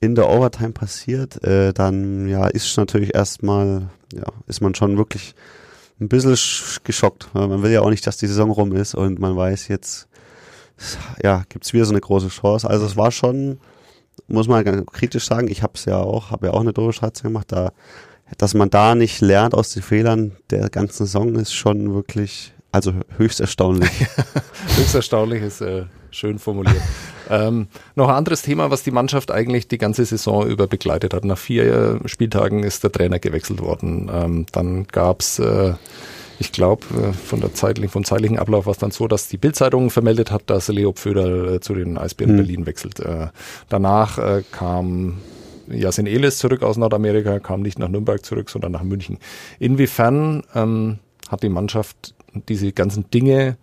in der Overtime passiert, äh, dann ja ist natürlich erstmal, ja, ist man schon wirklich ein bisschen geschockt. Man will ja auch nicht, dass die Saison rum ist und man weiß jetzt, ja, gibt's wieder so eine große Chance. Also es war schon, muss man kritisch sagen, ich habe es ja auch, habe ja auch eine doofe Straße gemacht, da dass man da nicht lernt aus den Fehlern der ganzen Saison ist schon wirklich, Also höchst erstaunlich. <laughs> höchst erstaunlich ist äh, schön formuliert. <laughs> ähm, noch ein anderes Thema, was die Mannschaft eigentlich die ganze Saison über begleitet hat. Nach vier äh, Spieltagen ist der Trainer gewechselt worden. Ähm, dann gab's äh, ich glaube, äh, von der zeitlichen, vom zeitlichen Ablauf war es dann so, dass die Bildzeitung vermeldet hat, dass Leo Pföder äh, zu den Eisbären mhm. Berlin wechselt. Danach kam Jasin Elis zurück aus Nordamerika, kam nicht nach Nürnberg zurück, sondern nach München. Inwiefern ähm, hat die Mannschaft diese ganzen Dinge,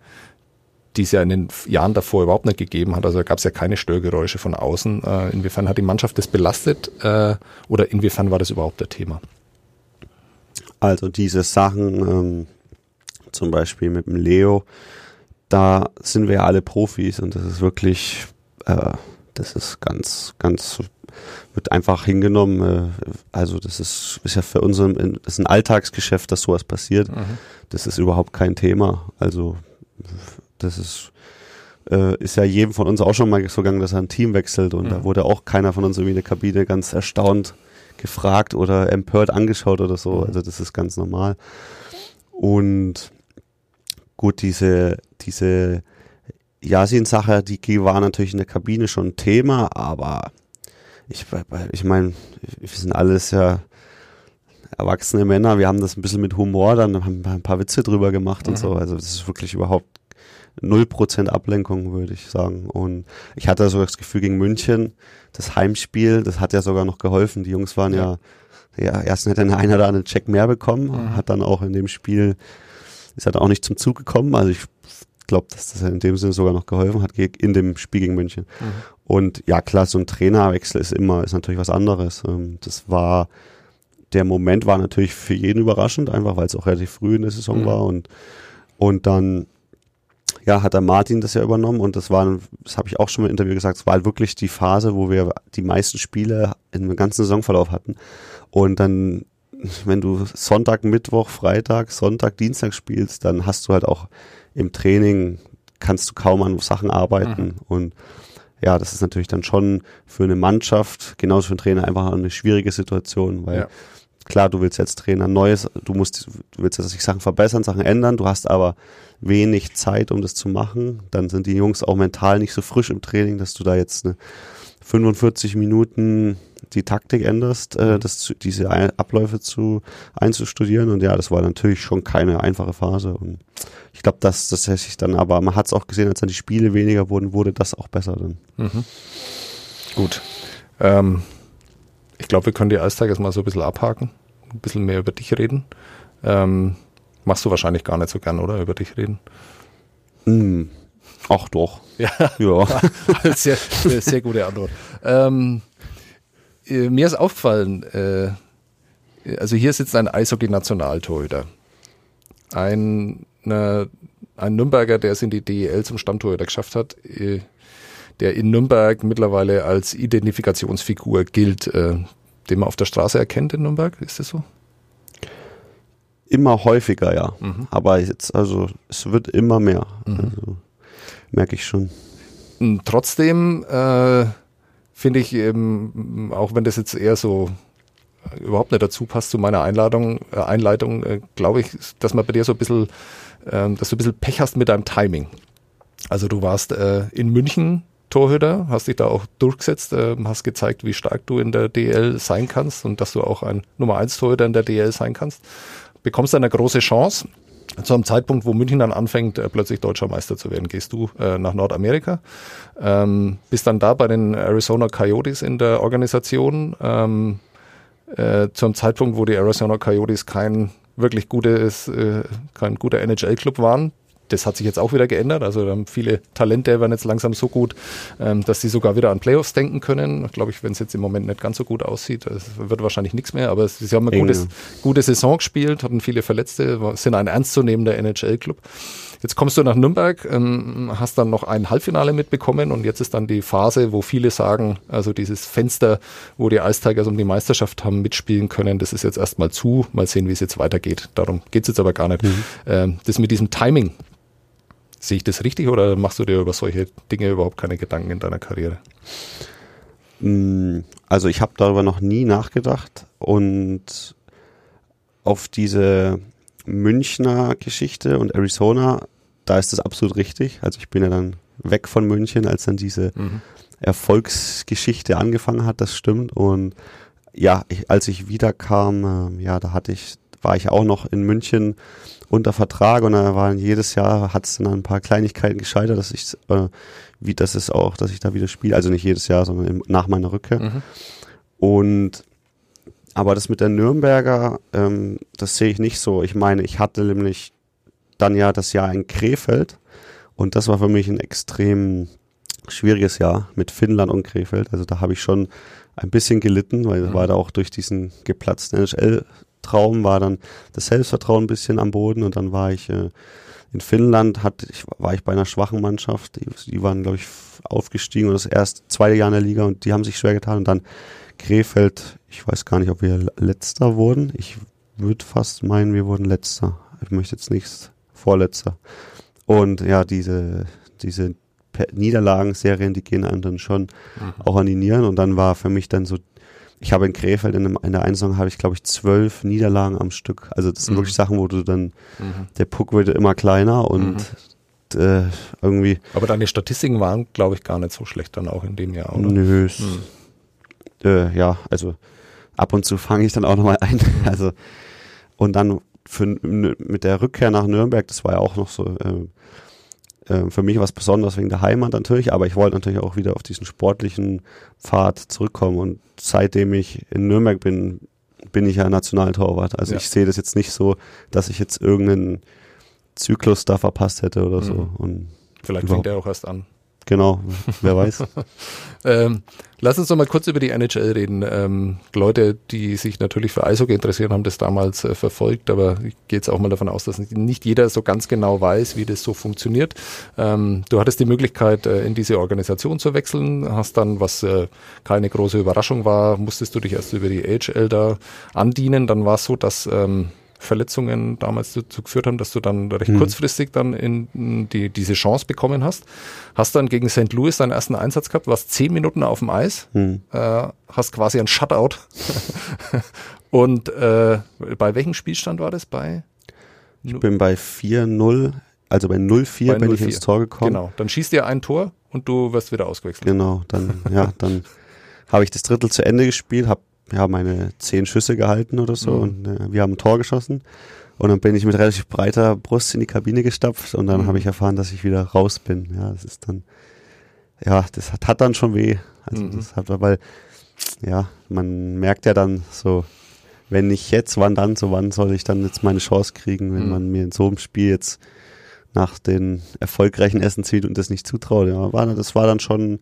die es ja in den Jahren davor überhaupt nicht gegeben hat, also gab es ja keine Störgeräusche von außen, äh, inwiefern hat die Mannschaft das belastet äh, oder inwiefern war das überhaupt der Thema? Also diese Sachen, ähm, zum Beispiel mit dem Leo, da sind wir ja alle Profis und das ist wirklich, äh, das ist ganz, ganz, wird einfach hingenommen. Äh, also das ist, ist ja für uns ein, ist ein Alltagsgeschäft, dass sowas passiert. Mhm. Das ist überhaupt kein Thema. Also das ist, äh, ist ja jedem von uns auch schon mal so gegangen, dass er ein Team wechselt und mhm. da wurde auch keiner von uns irgendwie in der Kabine ganz erstaunt gefragt oder empört angeschaut oder so. Mhm. Also das ist ganz normal. Und Gut, diese, diese Yasin-Sache, die war natürlich in der Kabine schon ein Thema, aber ich, ich meine, wir sind alles ja erwachsene Männer, wir haben das ein bisschen mit Humor, dann haben wir ein paar Witze drüber gemacht mhm. und so. Also das ist wirklich überhaupt null Prozent Ablenkung, würde ich sagen. Und ich hatte so das Gefühl gegen München, das Heimspiel, das hat ja sogar noch geholfen. Die Jungs waren ja, ja, ja erst hätte einer oder andere Check mehr bekommen, mhm. hat dann auch in dem Spiel ist halt auch nicht zum Zug gekommen. Also ich glaube, dass das in dem Sinne sogar noch geholfen hat in dem Spiel gegen München. Mhm. Und ja, klar, so ein Trainerwechsel ist immer, ist natürlich was anderes. Ähm, das war, der Moment war natürlich für jeden überraschend, einfach weil es auch relativ früh in der Saison mhm. war und, und dann, ja, hat der Martin das ja übernommen und das war, das habe ich auch schon im Interview gesagt, es war halt wirklich die Phase, wo wir die meisten Spiele in dem ganzen Saisonverlauf hatten. Und dann wenn du Sonntag, Mittwoch, Freitag, Sonntag, Dienstag spielst, dann hast du halt auch im Training kannst du kaum an Sachen arbeiten mhm. und ja, das ist natürlich dann schon für eine Mannschaft, genauso für einen Trainer einfach eine schwierige Situation, weil ja. klar, du willst jetzt Trainer Neues, du musst, du willst jetzt Sachen verbessern, Sachen ändern, du hast aber wenig Zeit, um das zu machen. Dann sind die Jungs auch mental nicht so frisch im Training, dass du da jetzt eine 45 Minuten die Taktik änderst, äh, mhm. das, diese Abläufe zu einzustudieren. Und ja, das war natürlich schon keine einfache Phase. Und ich glaube, dass das sich dann, aber man hat es auch gesehen, als dann die Spiele weniger wurden, wurde das auch besser dann. Mhm. Gut. Ähm, ich glaube, wir können die Eistag jetzt mal so ein bisschen abhaken, ein bisschen mehr über dich reden. Ähm, machst du wahrscheinlich gar nicht so gern, oder? Über dich reden? Mm. Ach doch. Ja, ja. <laughs> sehr, sehr gute Antwort. Ähm, äh, mir ist aufgefallen, äh, also hier sitzt ein Eishockey-Nationaltorhüter. Ein, ne, ein Nürnberger, der es in die DEL zum Stammtorhüter geschafft hat, äh, der in Nürnberg mittlerweile als Identifikationsfigur gilt, äh, den man auf der Straße erkennt in Nürnberg. Ist das so? Immer häufiger, ja. Mhm. Aber jetzt, also es wird immer mehr. Mhm. Also, merke ich schon. Trotzdem äh, finde ich eben, auch wenn das jetzt eher so äh, überhaupt nicht dazu passt zu meiner Einladung, äh, Einleitung, äh, glaube ich, dass man bei dir so ein bisschen, äh, dass du ein bisschen Pech hast mit deinem Timing. Also du warst äh, in München Torhüter, hast dich da auch durchgesetzt, äh, hast gezeigt, wie stark du in der DL sein kannst und dass du auch ein Nummer 1 Torhüter in der DL sein kannst. Bekommst eine große Chance zu einem Zeitpunkt, wo München dann anfängt, äh, plötzlich deutscher Meister zu werden, gehst du äh, nach Nordamerika, ähm, bist dann da bei den Arizona Coyotes in der Organisation, ähm, äh, zu einem Zeitpunkt, wo die Arizona Coyotes kein wirklich gutes, äh, kein guter NHL-Club waren, das hat sich jetzt auch wieder geändert. Also haben viele Talente werden jetzt langsam so gut, ähm, dass sie sogar wieder an Playoffs denken können. Glaube ich, wenn es jetzt im Moment nicht ganz so gut aussieht, wird wahrscheinlich nichts mehr. Aber sie haben eine gutes, gute Saison gespielt, hatten viele Verletzte, sind ein ernstzunehmender NHL-Club. Jetzt kommst du nach Nürnberg, ähm, hast dann noch ein Halbfinale mitbekommen und jetzt ist dann die Phase, wo viele sagen, also dieses Fenster, wo die Ice Tigers um die Meisterschaft haben mitspielen können, das ist jetzt erstmal zu. Mal sehen, wie es jetzt weitergeht. Darum geht es jetzt aber gar nicht. Mhm. Ähm, das mit diesem Timing, Sehe ich das richtig oder machst du dir über solche Dinge überhaupt keine Gedanken in deiner Karriere? Mm, also ich habe darüber noch nie nachgedacht und auf diese, Münchner Geschichte und Arizona, da ist das absolut richtig. Also ich bin ja dann weg von München, als dann diese Mhm. Erfolgsgeschichte angefangen hat, das stimmt. Und ja, ich, als ich wiederkam, äh, ja, da hatte ich, war ich auch noch in München unter Vertrag und da waren jedes Jahr hat es dann an ein paar Kleinigkeiten gescheitert, dass ich äh, wie das ist auch, dass ich da wieder spiele. Also nicht jedes Jahr, sondern im, nach meiner Rückkehr. Mhm. Und aber das mit der Nürnberger, ähm, das sehe ich nicht so. Ich meine, ich hatte nämlich dann ja das Jahr in Krefeld und das war für mich ein extrem schwieriges Jahr mit Finnland und Krefeld. Also da habe ich schon ein bisschen gelitten, weil Mhm. war da auch durch diesen geplatzten NHL-Traum war dann das Selbstvertrauen ein bisschen am Boden und dann war ich äh, in Finnland, hatte ich, war ich bei einer schwachen Mannschaft, die, die waren, glaube ich, aufgestiegen und das erst zweite Jahr in der Liga und die haben sich schwer getan und dann Krefeld, ich weiß gar nicht, ob wir letzter wurden. Ich würde fast meinen, wir wurden letzter. Ich möchte jetzt nichts vorletzter. Und ja, diese, diese Niederlagenserien, die gehen einem dann schon auch an die Nieren. Und dann war für mich dann so, ich habe in Krefeld in, einem, in der einen Saison habe ich, glaube ich, zwölf Niederlagen am Stück. Also das sind Mhm. wirklich Sachen, wo du dann, Mhm. der Puck wird immer kleiner und äh, irgendwie, Aber deine Statistiken waren, glaube ich, gar nicht so schlecht dann auch in dem Jahr, oder? nö, Mhm. äh, ja, also ab und zu fange ich dann auch nochmal ein. Mhm. <laughs> Also und dann für, mit der Rückkehr nach Nürnberg, das war ja auch noch so äh, äh, für mich was Besonderes wegen der Heimat natürlich, aber ich wollte natürlich auch wieder auf diesen sportlichen Pfad zurückkommen und seitdem ich in Nürnberg bin, bin ich ja Nationaltorwart. Also Ja. ich sehe das jetzt nicht so, dass ich jetzt irgendeinen Zyklus da verpasst hätte oder so. Mhm. Und Vielleicht fängt er auch erst an. Genau, wer weiß. <laughs> Ähm, lass uns noch mal kurz über die NHL reden. Ähm, Leute, die sich natürlich für Eishockey interessieren, haben das damals äh, verfolgt, aber ich gehe jetzt auch mal davon aus, dass nicht, jeder so ganz genau weiß, wie das so funktioniert. Ähm, du hattest die Möglichkeit, äh, in diese Organisation zu wechseln, hast dann, was äh, keine große Überraschung war, musstest du dich erst über die AHL da andienen. Dann war es so, dass ähm, Verletzungen damals dazu geführt haben, dass du dann recht Mhm. kurzfristig dann in, die, diese Chance bekommen hast. Hast dann gegen St. Louis deinen ersten Einsatz gehabt, warst zehn Minuten auf dem Eis, Hm. äh, hast quasi ein Shutout. <laughs> Und äh, bei welchem Spielstand war das? Bei, Ich bin bei 4-0, also bei 0-4 Bei bin ich 0-4. ins Tor gekommen. genau. Dann schießt ihr ein Tor und du wirst wieder ausgewechselt. Genau, dann, ja, dann <laughs> habe ich das Drittel zu Ende gespielt, habe ja meine zehn Schüsse gehalten oder so Mhm. und äh, wir haben ein Tor geschossen. Und dann bin ich mit relativ breiter Brust in die Kabine gestapft und dann Mhm. habe ich erfahren, dass ich wieder raus bin. Ja, das ist dann, ja, das hat, hat dann schon weh. Also Mhm. das hat, weil, ja, man merkt ja dann so, wenn nicht jetzt, wann dann, so wann soll ich dann jetzt meine Chance kriegen, wenn Mhm. man mir in so einem Spiel jetzt nach den erfolgreichen Essen zieht und das nicht zutraut. Ja, war, das war dann schon,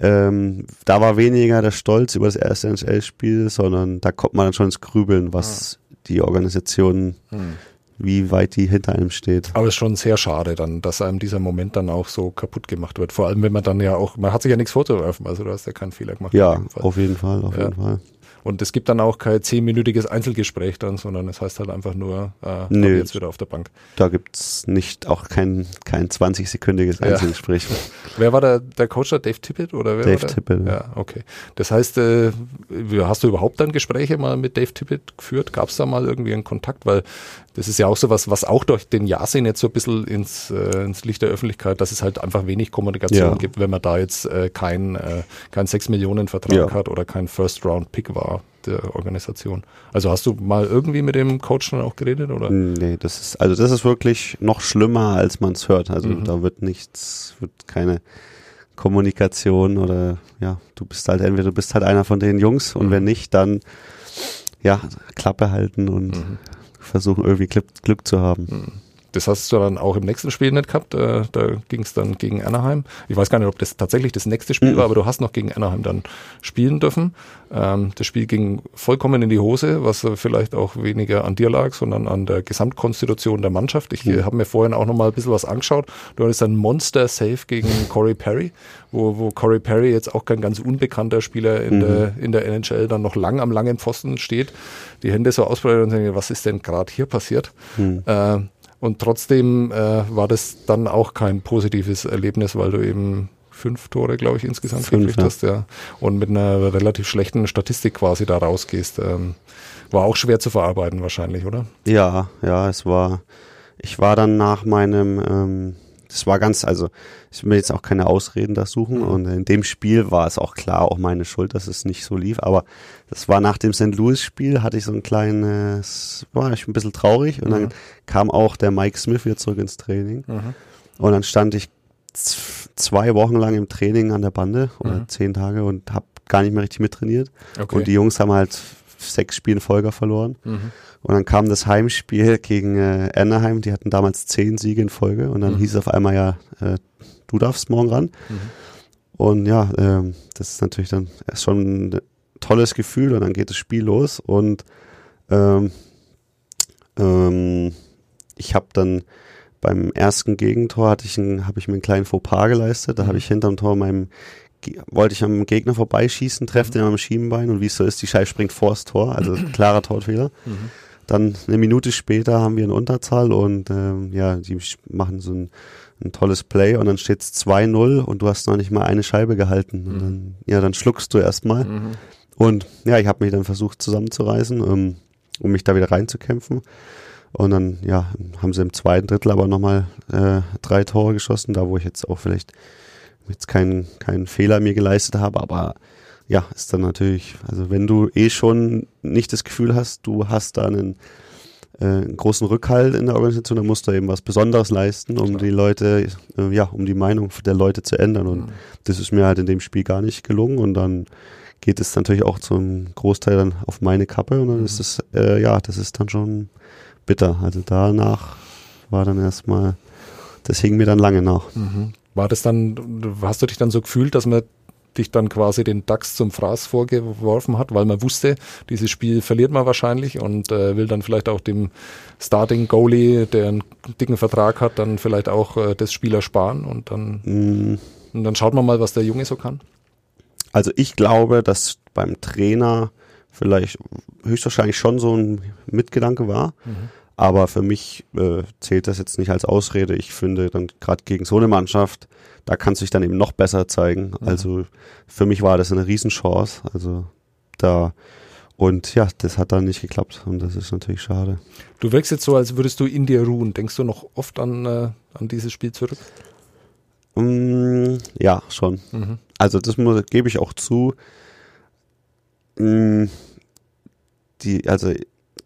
ähm, da war weniger der Stolz über das erste NHL-Spiel, sondern da kommt man dann schon ins Grübeln, was die Organisation, Hm. wie weit die hinter einem steht. Aber es ist schon sehr schade dann, dass einem dieser Moment dann auch so kaputt gemacht wird. Vor allem, wenn man dann ja auch, man hat sich ja nichts vorzuwerfen, also du hast ja keinen Fehler gemacht. Ja, dem Fall. auf jeden Fall, auf Ja. jeden Fall. Und es gibt dann auch kein zehnminütiges Einzelgespräch dann, sondern es heißt halt einfach nur, äh, Nö. Jetzt wieder auf der Bank. Da gibt's nicht auch kein, kein 20-sekündiges Ja. Einzelgespräch. Wer war der, der Coach da? Dave Tippett oder wer Dave? Tippett, ja. Ja, okay. Das heißt, äh, hast du überhaupt dann Gespräche mal mit Dave Tippett geführt? Gab es da mal irgendwie einen Kontakt? Weil das ist ja auch so was, was auch durch den Jahrsinn jetzt so ein bisschen ins, äh, ins Licht der Öffentlichkeit, dass es halt einfach wenig Kommunikation Ja. gibt, wenn man da jetzt äh, kein, äh, kein 6 Millionen Vertrag Ja. hat oder kein First Round Pick war der Organisation. Also hast du mal irgendwie mit dem Coach dann auch geredet oder? Nee, das ist, also das ist wirklich noch schlimmer, als man es hört. Also Mhm. da wird nichts, wird keine Kommunikation oder ja, du bist halt entweder du bist halt einer von den Jungs und Mhm. wenn nicht, dann ja, Klappe halten und Mhm. Versuchen irgendwie Glück, Glück zu haben. Das hast du dann auch im nächsten Spiel nicht gehabt. Äh, da ging es dann gegen Anaheim. Ich weiß gar nicht, ob das tatsächlich das nächste Spiel Mhm. war, aber du hast noch gegen Anaheim dann spielen dürfen. Ähm, das Spiel ging vollkommen in die Hose, was äh, vielleicht auch weniger an dir lag, sondern an der Gesamtkonstitution der Mannschaft. Ich äh, Mhm. habe mir vorhin auch noch mal ein bisschen was angeschaut. Du hattest ein Monster-Save gegen Corey Perry, wo, wo Corey Perry jetzt auch kein ganz unbekannter Spieler in, Mhm. der, in der NHL dann noch lang am langen Pfosten steht, die Hände so ausbreitet und denkt, was ist denn gerade hier passiert? Mhm. Äh, und trotzdem äh, war das dann auch kein positives Erlebnis, weil du eben fünf Tore, glaube ich, insgesamt Fünf, gekriegt ja. hast, ja. Und mit einer relativ schlechten Statistik quasi da rausgehst. Ähm, war auch schwer zu verarbeiten wahrscheinlich, oder? Ja, ja, es war, ich war dann nach meinem, ähm, das war ganz, also ich will jetzt auch keine Ausreden da suchen und in dem Spiel war es auch klar, auch meine Schuld, dass es nicht so lief, aber das war nach dem St. Louis Spiel, hatte ich so ein kleines, war ich ein bisschen traurig und dann Mhm. kam auch der Mike Smith wieder zurück ins Training und dann stand ich zwei Wochen lang im Training an der Bande oder Mhm. zehn Tage und habe gar nicht mehr richtig mittrainiert Okay. und die Jungs haben halt sechs Spiele in Folge verloren. Mhm. Und dann kam das Heimspiel gegen äh, Anaheim, die hatten damals zehn Siege in Folge und dann Mhm. hieß es auf einmal ja, äh, du darfst morgen ran. Mhm. Und ja, ähm, das ist natürlich dann erst schon ein tolles Gefühl und dann geht das Spiel los und ähm, ähm, ich habe dann beim ersten Gegentor hatte ich ein, habe ich mir einen kleinen Fauxpas geleistet. Da Mhm. habe ich hinterm Tor meinem wollte ich am Gegner vorbeischießen, treffe den am Schienbein und wie es so ist, die Scheibe springt vors Tor, also <clears throat> klarer Torfehler. Mhm. Dann eine Minute später haben wir eine Unterzahl und ähm, ja, die machen so ein, ein tolles Play und dann steht es 2-0 und du hast noch nicht mal eine Scheibe gehalten. Und dann, ja, dann schluckst du erstmal. Mhm. Und ja, ich habe mich dann versucht zusammenzureißen, ähm, um mich da wieder reinzukämpfen. Und dann, ja, haben sie im zweiten Drittel aber nochmal äh, drei Tore geschossen, da wo ich jetzt auch vielleicht jetzt keinen keinen Fehler mir geleistet habe, aber ja, ist dann natürlich, also wenn du eh schon nicht das Gefühl hast, du hast da einen, äh, einen großen Rückhalt in der Organisation, dann musst du eben was Besonderes leisten, um Klar. die Leute, äh, ja, um die Meinung der Leute zu ändern. Und Mhm. das ist mir halt in dem Spiel gar nicht gelungen und dann geht es natürlich auch zum Großteil dann auf meine Kappe und dann Mhm. ist es, äh, ja, das ist dann schon bitter. Also danach war dann erstmal, das hing mir dann lange nach. Mhm. War das dann, hast du dich dann so gefühlt, dass man dich dann quasi den DAX zum Fraß vorgeworfen hat, weil man wusste, dieses Spiel verliert man wahrscheinlich und äh, will dann vielleicht auch dem Starting Goalie, der einen dicken Vertrag hat, dann vielleicht auch äh, das Spiel ersparen und dann, Mm, und dann schaut man mal, was der Junge so kann. Also ich glaube, dass beim Trainer vielleicht höchstwahrscheinlich schon so ein Mitgedanke war. Aber für mich äh, zählt das jetzt nicht als Ausrede. Ich finde dann gerade gegen so eine Mannschaft, da kannst du dich dann eben noch besser zeigen. Also für mich war das eine Riesenchance. Also da und ja, das hat dann nicht geklappt und das ist natürlich schade. Du wirkst jetzt so, als würdest du in dir ruhen. Denkst du noch oft an, äh, an dieses Spiel zurück? Mm, ja, schon. Mhm. Also das muss, gebe ich auch zu. Mm, Die, also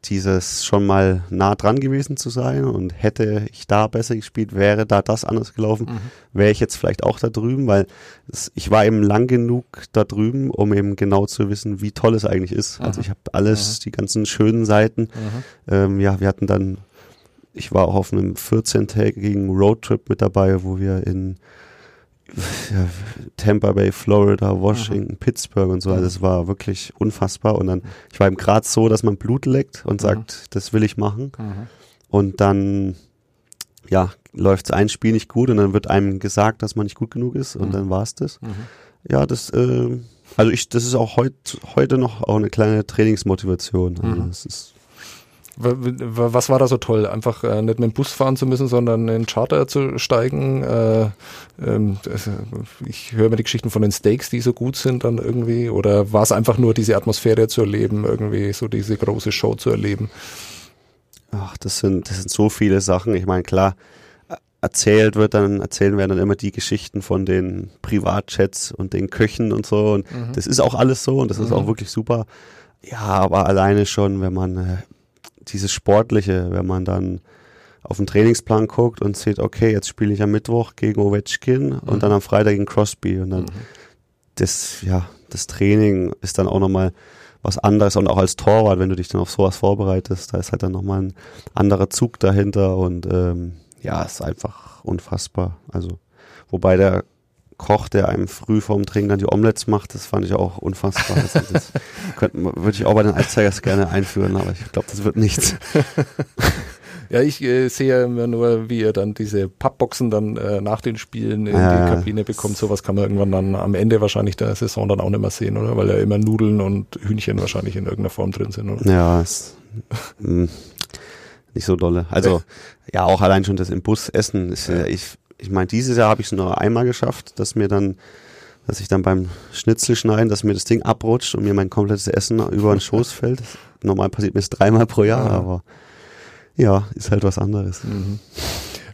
dieses schon mal nah dran gewesen zu sein und hätte ich da besser gespielt, wäre da das anders gelaufen, Mhm. wäre ich jetzt vielleicht auch da drüben, weil es, ich war eben lang genug da drüben, um eben genau zu wissen, wie toll es eigentlich ist. Also Aha. ich habe alles, die ganzen schönen Seiten. Mhm. Ähm, ja, wir hatten dann, ich war auch auf einem 14-tägigen Roadtrip mit dabei, wo wir in <laughs> Tampa Bay, Florida, Washington, Pittsburgh und so. Also es war wirklich unfassbar. Und dann, ich war eben gerade so, dass man Blut leckt und sagt, das will ich machen. Mhm. Und dann, ja, läuft ein Spiel nicht gut und dann wird einem gesagt, dass man nicht gut genug ist und Mhm. dann war es das. Mhm. Ja, das, äh, also ich, das ist auch heut, heute noch auch eine kleine Trainingsmotivation. Also Mhm. es ist, Was war da so toll? Einfach äh, nicht mit dem Bus fahren zu müssen, sondern in Charter zu steigen. Äh, ähm, äh, ich höre mir die Geschichten von den Steaks, die so gut sind dann irgendwie. Oder war es einfach nur diese Atmosphäre zu erleben, irgendwie so diese große Show zu erleben? Ach, das sind, das sind so viele Sachen. Ich meine, klar, äh, erzählt wird dann, erzählen werden dann immer die Geschichten von den Privatchats und den Köchen und so. Und das ist auch alles so und das ist Mhm. auch wirklich super. Ja, aber alleine schon, wenn man äh, dieses Sportliche, wenn man dann auf den Trainingsplan guckt und sieht, okay, jetzt spiele ich am Mittwoch gegen Ovechkin Mhm. und dann am Freitag gegen Crosby und dann das, ja, das Training ist dann auch nochmal was anderes und auch als Torwart, wenn du dich dann auf sowas vorbereitest, da ist halt dann nochmal ein anderer Zug dahinter und ähm, ja, ist einfach unfassbar. Also, wobei der Koch, der einem früh vorm Training dann die Omelettes macht, das fand ich auch unfassbar. Also das <laughs> könnte, würde ich auch bei den Eiszeigers gerne einführen, aber ich glaube, das wird nichts. <laughs> Ja, ich äh, sehe ja immer nur, wie ihr dann diese Pappboxen dann äh, nach den Spielen in Ja, die. Kabine bekommt. Sowas kann man irgendwann dann am Ende wahrscheinlich der Saison dann auch nicht mehr sehen, oder? Weil ja immer Nudeln und Hühnchen wahrscheinlich in irgendeiner Form drin sind, oder? Ja, ist mh, nicht so dolle. Also, ja, auch allein schon das im Bus essen ist ja, ich, ich meine, dieses Jahr habe ich es nur einmal geschafft, dass mir dann, dass ich dann beim Schnitzelschneiden, dass mir das Ding abrutscht und mir mein komplettes Essen über den Schoß <laughs> fällt. Normal passiert mir es dreimal pro Jahr, Ah. aber ja, ist halt was anderes.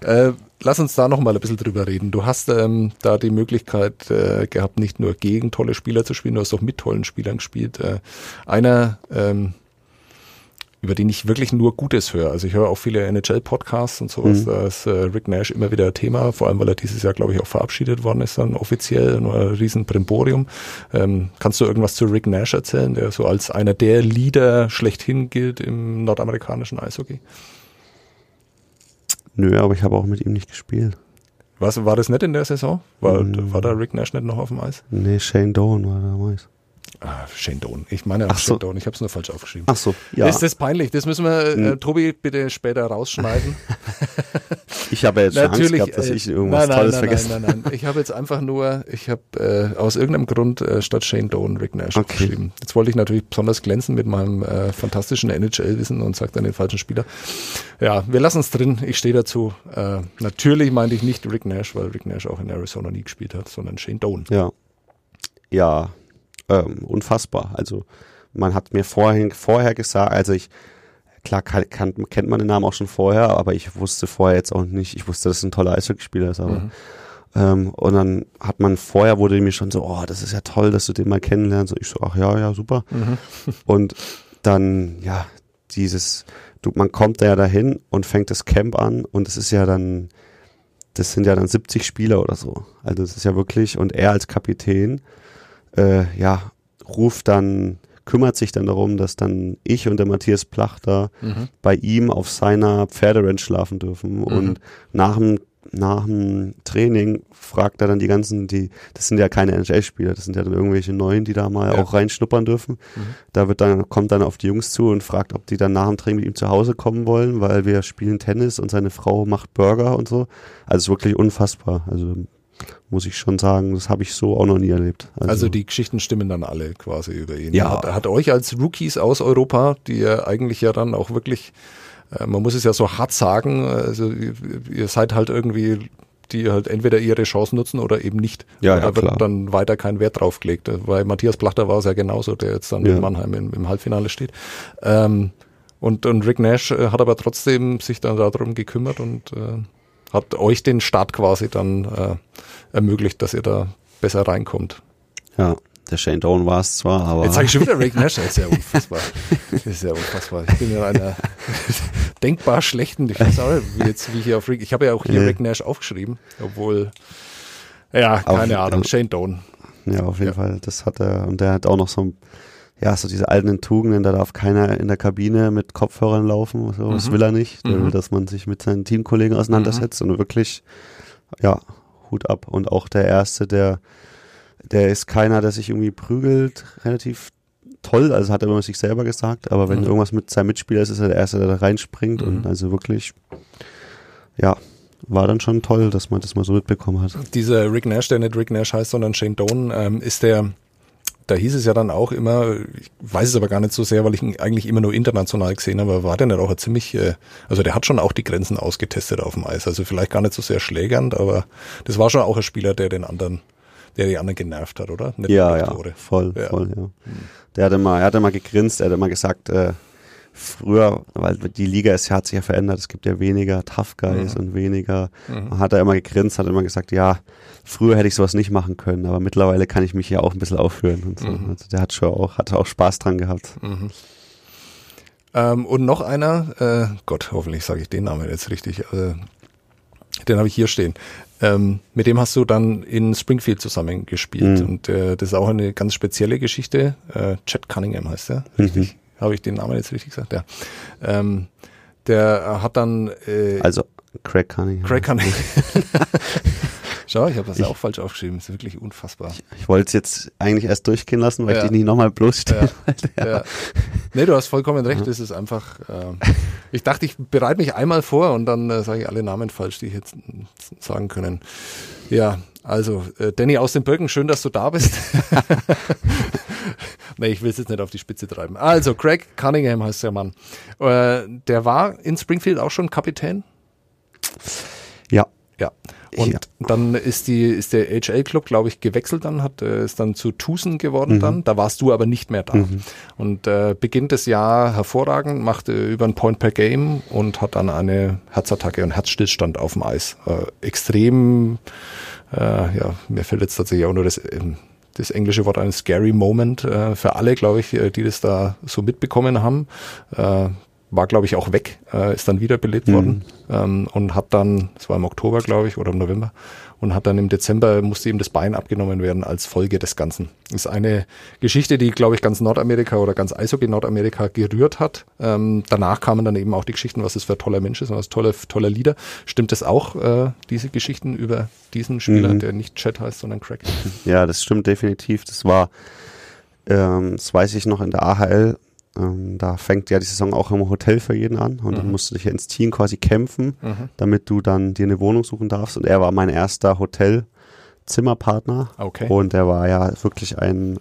Äh, lass uns da noch mal ein bisschen drüber reden. Du hast ähm, da die Möglichkeit äh, gehabt, nicht nur gegen tolle Spieler zu spielen, du hast auch mit tollen Spielern gespielt. Äh, einer, ähm, über den ich wirklich nur Gutes höre. Also ich höre auch viele NHL-Podcasts und sowas. Mhm. Da ist äh, Rick Nash immer wieder Thema, vor allem weil er dieses Jahr, glaube ich, auch verabschiedet worden ist, dann offiziell, ein riesen Brimborium. Ähm, kannst du irgendwas zu Rick Nash erzählen, der so als einer der Leader schlechthin gilt im nordamerikanischen Eishockey? Nö, aber ich habe auch mit ihm nicht gespielt. Was, war das nicht in der Saison? War, Mm. war da Rick Nash nicht noch auf dem Eis? Nee, Shane Doan war damals. Ah, Shane Doan. Ich meine auch so. Shane Doan. Ich habe es nur falsch aufgeschrieben. Ach so, ja. Ist das peinlich? Das müssen wir, äh, Mm. Tobi, bitte später rausschneiden. <laughs> ich habe ja jetzt schon Angst gehabt, dass äh, ich irgendwas nein, nein, Tolles nein, vergessen Nein, nein, nein. Ich habe jetzt einfach nur, ich habe äh, aus irgendeinem Grund äh, statt Shane Doan Rick Nash Okay. aufgeschrieben. Jetzt wollte ich natürlich besonders glänzen mit meinem äh, fantastischen NHL-Wissen und sage dann den falschen Spieler. Ja, wir lassen es drin. Ich stehe dazu. Äh, natürlich meinte ich nicht Rick Nash, weil Rick Nash auch in Arizona nie gespielt hat, sondern Shane Doan. Ja. Ja, ähm, unfassbar. Also man hat mir vorhin, vorher gesagt, also ich, klar kann, kann, kennt man den Namen auch schon vorher, aber ich wusste vorher jetzt auch nicht, ich wusste, dass es ein toller Eishockeyspieler ist, aber Mhm. ähm, und dann hat man vorher wurde mir schon so, oh, das ist ja toll, dass du den mal kennenlernst. Und ich so, ach ja, ja, super. Mhm. <laughs> Und dann, ja, dieses, du, man kommt da ja dahin und fängt das Camp an und es ist ja dann, das sind ja dann 70 Spieler oder so. Also es ist ja wirklich, und er als Kapitän, äh, ja, ruft dann, kümmert sich dann darum, dass dann ich und der Matthias Plachter Mhm. bei ihm auf seiner Pferderanch schlafen dürfen. Und nach dem, nach dem Training fragt er dann die ganzen, die, das sind ja keine NHL-Spieler, das sind ja dann irgendwelche Neuen, die da mal Ja. auch reinschnuppern dürfen. Mhm. Da wird dann, kommt dann auf die Jungs zu und fragt, ob die dann nach dem Training mit ihm zu Hause kommen wollen, weil wir spielen Tennis und seine Frau macht Burger und so. Also wirklich unfassbar. Also muss ich schon sagen, das habe ich so auch noch nie erlebt. Also, die Geschichten stimmen dann alle quasi über ihn. Ja. Hat, hat euch als Rookies aus Europa, die ja eigentlich ja dann auch wirklich, äh, man muss es ja so hart sagen, also ihr, ihr seid halt irgendwie, die halt entweder ihre Chance nutzen oder eben nicht. Ja, ja, da wird klar. dann weiter kein Wert drauf gelegt. Weil Matthias Plachter war es ja genauso, der jetzt dann Ja. in Mannheim im, im Halbfinale steht. Ähm, und, und Rick Nash äh, hat aber trotzdem sich dann darum gekümmert und äh, hat euch den Start quasi dann äh, ermöglicht, dass ihr da besser reinkommt. ja, der Shane Doan war es zwar, aber Jetzt sage ich schon wieder Rick Nash, das ist ja <laughs> unfassbar. Das ist ja unfassbar. Ich bin in einer <laughs> denkbar schlechten, ich weiß auch nicht, wie jetzt, wie hier auf Rick, ich habe ja auch hier. Rick Nash aufgeschrieben, obwohl, ja, keine Auf- Ahnung, Shane Doan. Ja, auf jeden Ja. Fall. Das hat er. Und der hat auch noch so, ja, so diese alten Tugenden, da darf keiner in der Kabine mit Kopfhörern laufen. So, Das Mhm. will er nicht. Mhm. dass man sich mit seinen Teamkollegen auseinandersetzt und wirklich, ja, Hut ab. Und auch der Erste, der, der ist keiner, der sich irgendwie prügelt, relativ toll. Also hat er immer sich selber gesagt. Aber wenn Mhm. irgendwas mit seinem Mitspieler ist, ist er der Erste, der da reinspringt. Mhm. Und also wirklich, ja, war dann schon toll, dass man das mal so mitbekommen hat. Dieser Rick Nash, der nicht Rick Nash heißt, sondern Shane Doan, ähm, ist der, da hieß es ja dann auch immer, ich weiß es aber gar nicht so sehr, weil ich ihn eigentlich immer nur international gesehen habe, war der nicht auch ziemlich, äh, also der hat schon auch die Grenzen ausgetestet auf dem Eis. Also vielleicht gar nicht so sehr schlägernd, aber das war schon auch ein Spieler, der den anderen, der die anderen genervt hat, oder? Nicht Ja, ja, voll, Ja. voll, ja. Der hatte mal, er hatte mal gegrinst, er hatte mal gesagt, äh, früher, weil die Liga ist, hat sich ja verändert, es gibt ja weniger Tough Guys Mhm. und weniger, Mhm. hat er immer gegrinst, hat immer gesagt, ja, früher hätte ich sowas nicht machen können, aber mittlerweile kann ich mich ja auch ein bisschen aufführen und so. Mhm. Also der hat schon auch, hatte auch Spaß dran gehabt. Mhm. Ähm, und noch einer, äh, Gott, hoffentlich sage ich den Namen jetzt richtig, äh, den habe ich hier stehen. Ähm, mit dem hast du dann in Springfield zusammen gespielt Mhm. und äh, das ist auch eine ganz spezielle Geschichte. Äh, Chad Cunningham heißt der, richtig? Habe ich den Namen jetzt richtig gesagt? Ja. Ähm, der hat dann äh, Also Craig Cunningham. Craig Cunningham. <laughs> <laughs> Schau, ich habe das auch falsch aufgeschrieben. Das ist wirklich unfassbar. Ich wollte es jetzt eigentlich erst durchgehen lassen, weil Ja. ich dich nicht nochmal bloßstelle. Ja. Ja. Nee, du hast vollkommen recht. Das ist einfach. ähm, ich dachte, ich bereite mich einmal vor und dann äh, sage ich alle Namen falsch, die ich jetzt sagen können. Ja, also äh, Danny aus den Böcken, schön, dass du da bist. <laughs> nee, ich will es jetzt nicht auf die Spitze treiben. Also Craig Cunningham heißt der Mann. Äh, der war in Springfield auch schon Kapitän. Ja. Und Ja. dann ist die, ist der HL-Club, glaube ich, gewechselt dann, hat, äh, ist dann zu Tucson geworden Mhm. dann. Da warst du aber nicht mehr da. Und äh, beginnt das Jahr hervorragend, macht äh, über einen Point per Game und hat dann eine Herzattacke und Herzstillstand auf dem Eis. Äh, extrem, äh, ja, mir fällt jetzt tatsächlich auch nur das, ähm, das englische Wort ein scary Moment äh, für alle, glaube ich, äh, die das da so mitbekommen haben. Äh, war, glaube ich, auch weg, äh, ist dann wiederbelebt worden ähm, und hat dann, das war im Oktober, glaube ich, oder im November, und hat dann im Dezember, musste ihm das Bein abgenommen werden als Folge des Ganzen. ist eine Geschichte, die, glaube ich, ganz Nordamerika oder ganz Eishockey Nordamerika gerührt hat. Ähm, danach kamen dann eben auch die Geschichten, was es für ein toller Mensch ist und was toller, toller Lieder. Stimmt es auch, äh, diese Geschichten über diesen Spieler, Mhm. der nicht Chat heißt, sondern Craig? Ja, das stimmt definitiv. Das war, ähm, das weiß ich noch in der AHL. Ähm, da fängt ja die Saison auch im Hotel für jeden an und dann Mhm. musst du dich ja ins Team quasi kämpfen, Mhm. damit du dann dir eine Wohnung suchen darfst. Und er war mein erster Hotelzimmerpartner Okay. und er war ja wirklich ein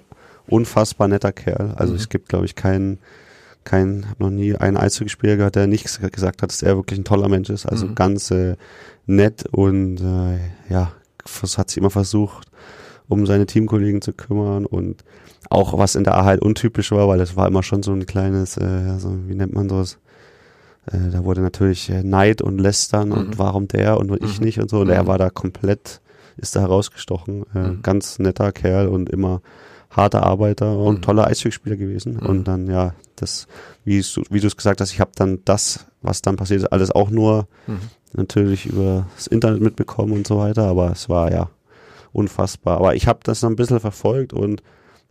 unfassbar netter Kerl. Also Mhm. es gibt, glaube ich, keinen, keinen, habe noch nie einen Eishockeyspieler gehört, der nicht ges- gesagt hat, dass er wirklich ein toller Mensch ist. Also Mhm. ganz äh, nett und äh, ja, hat sich immer versucht, um seine Teamkollegen zu kümmern und auch was in der A halt untypisch war, weil das war immer schon so ein kleines, äh, so, wie nennt man das? Äh, da wurde natürlich äh, Neid und Lästern Mhm. und warum der und ich Mhm. nicht und so. Und Mhm. er war da komplett, ist da herausgestochen. Äh, Mhm. Ganz netter Kerl und immer harter Arbeiter und Mhm. toller Eishockeyspieler gewesen. Mhm. Und dann, ja, das, wie du wie du es gesagt hast, ich habe dann das, was dann passiert ist, alles auch nur Mhm. natürlich über das Internet mitbekommen und so weiter, aber es war ja unfassbar. Aber ich habe das noch ein bisschen verfolgt und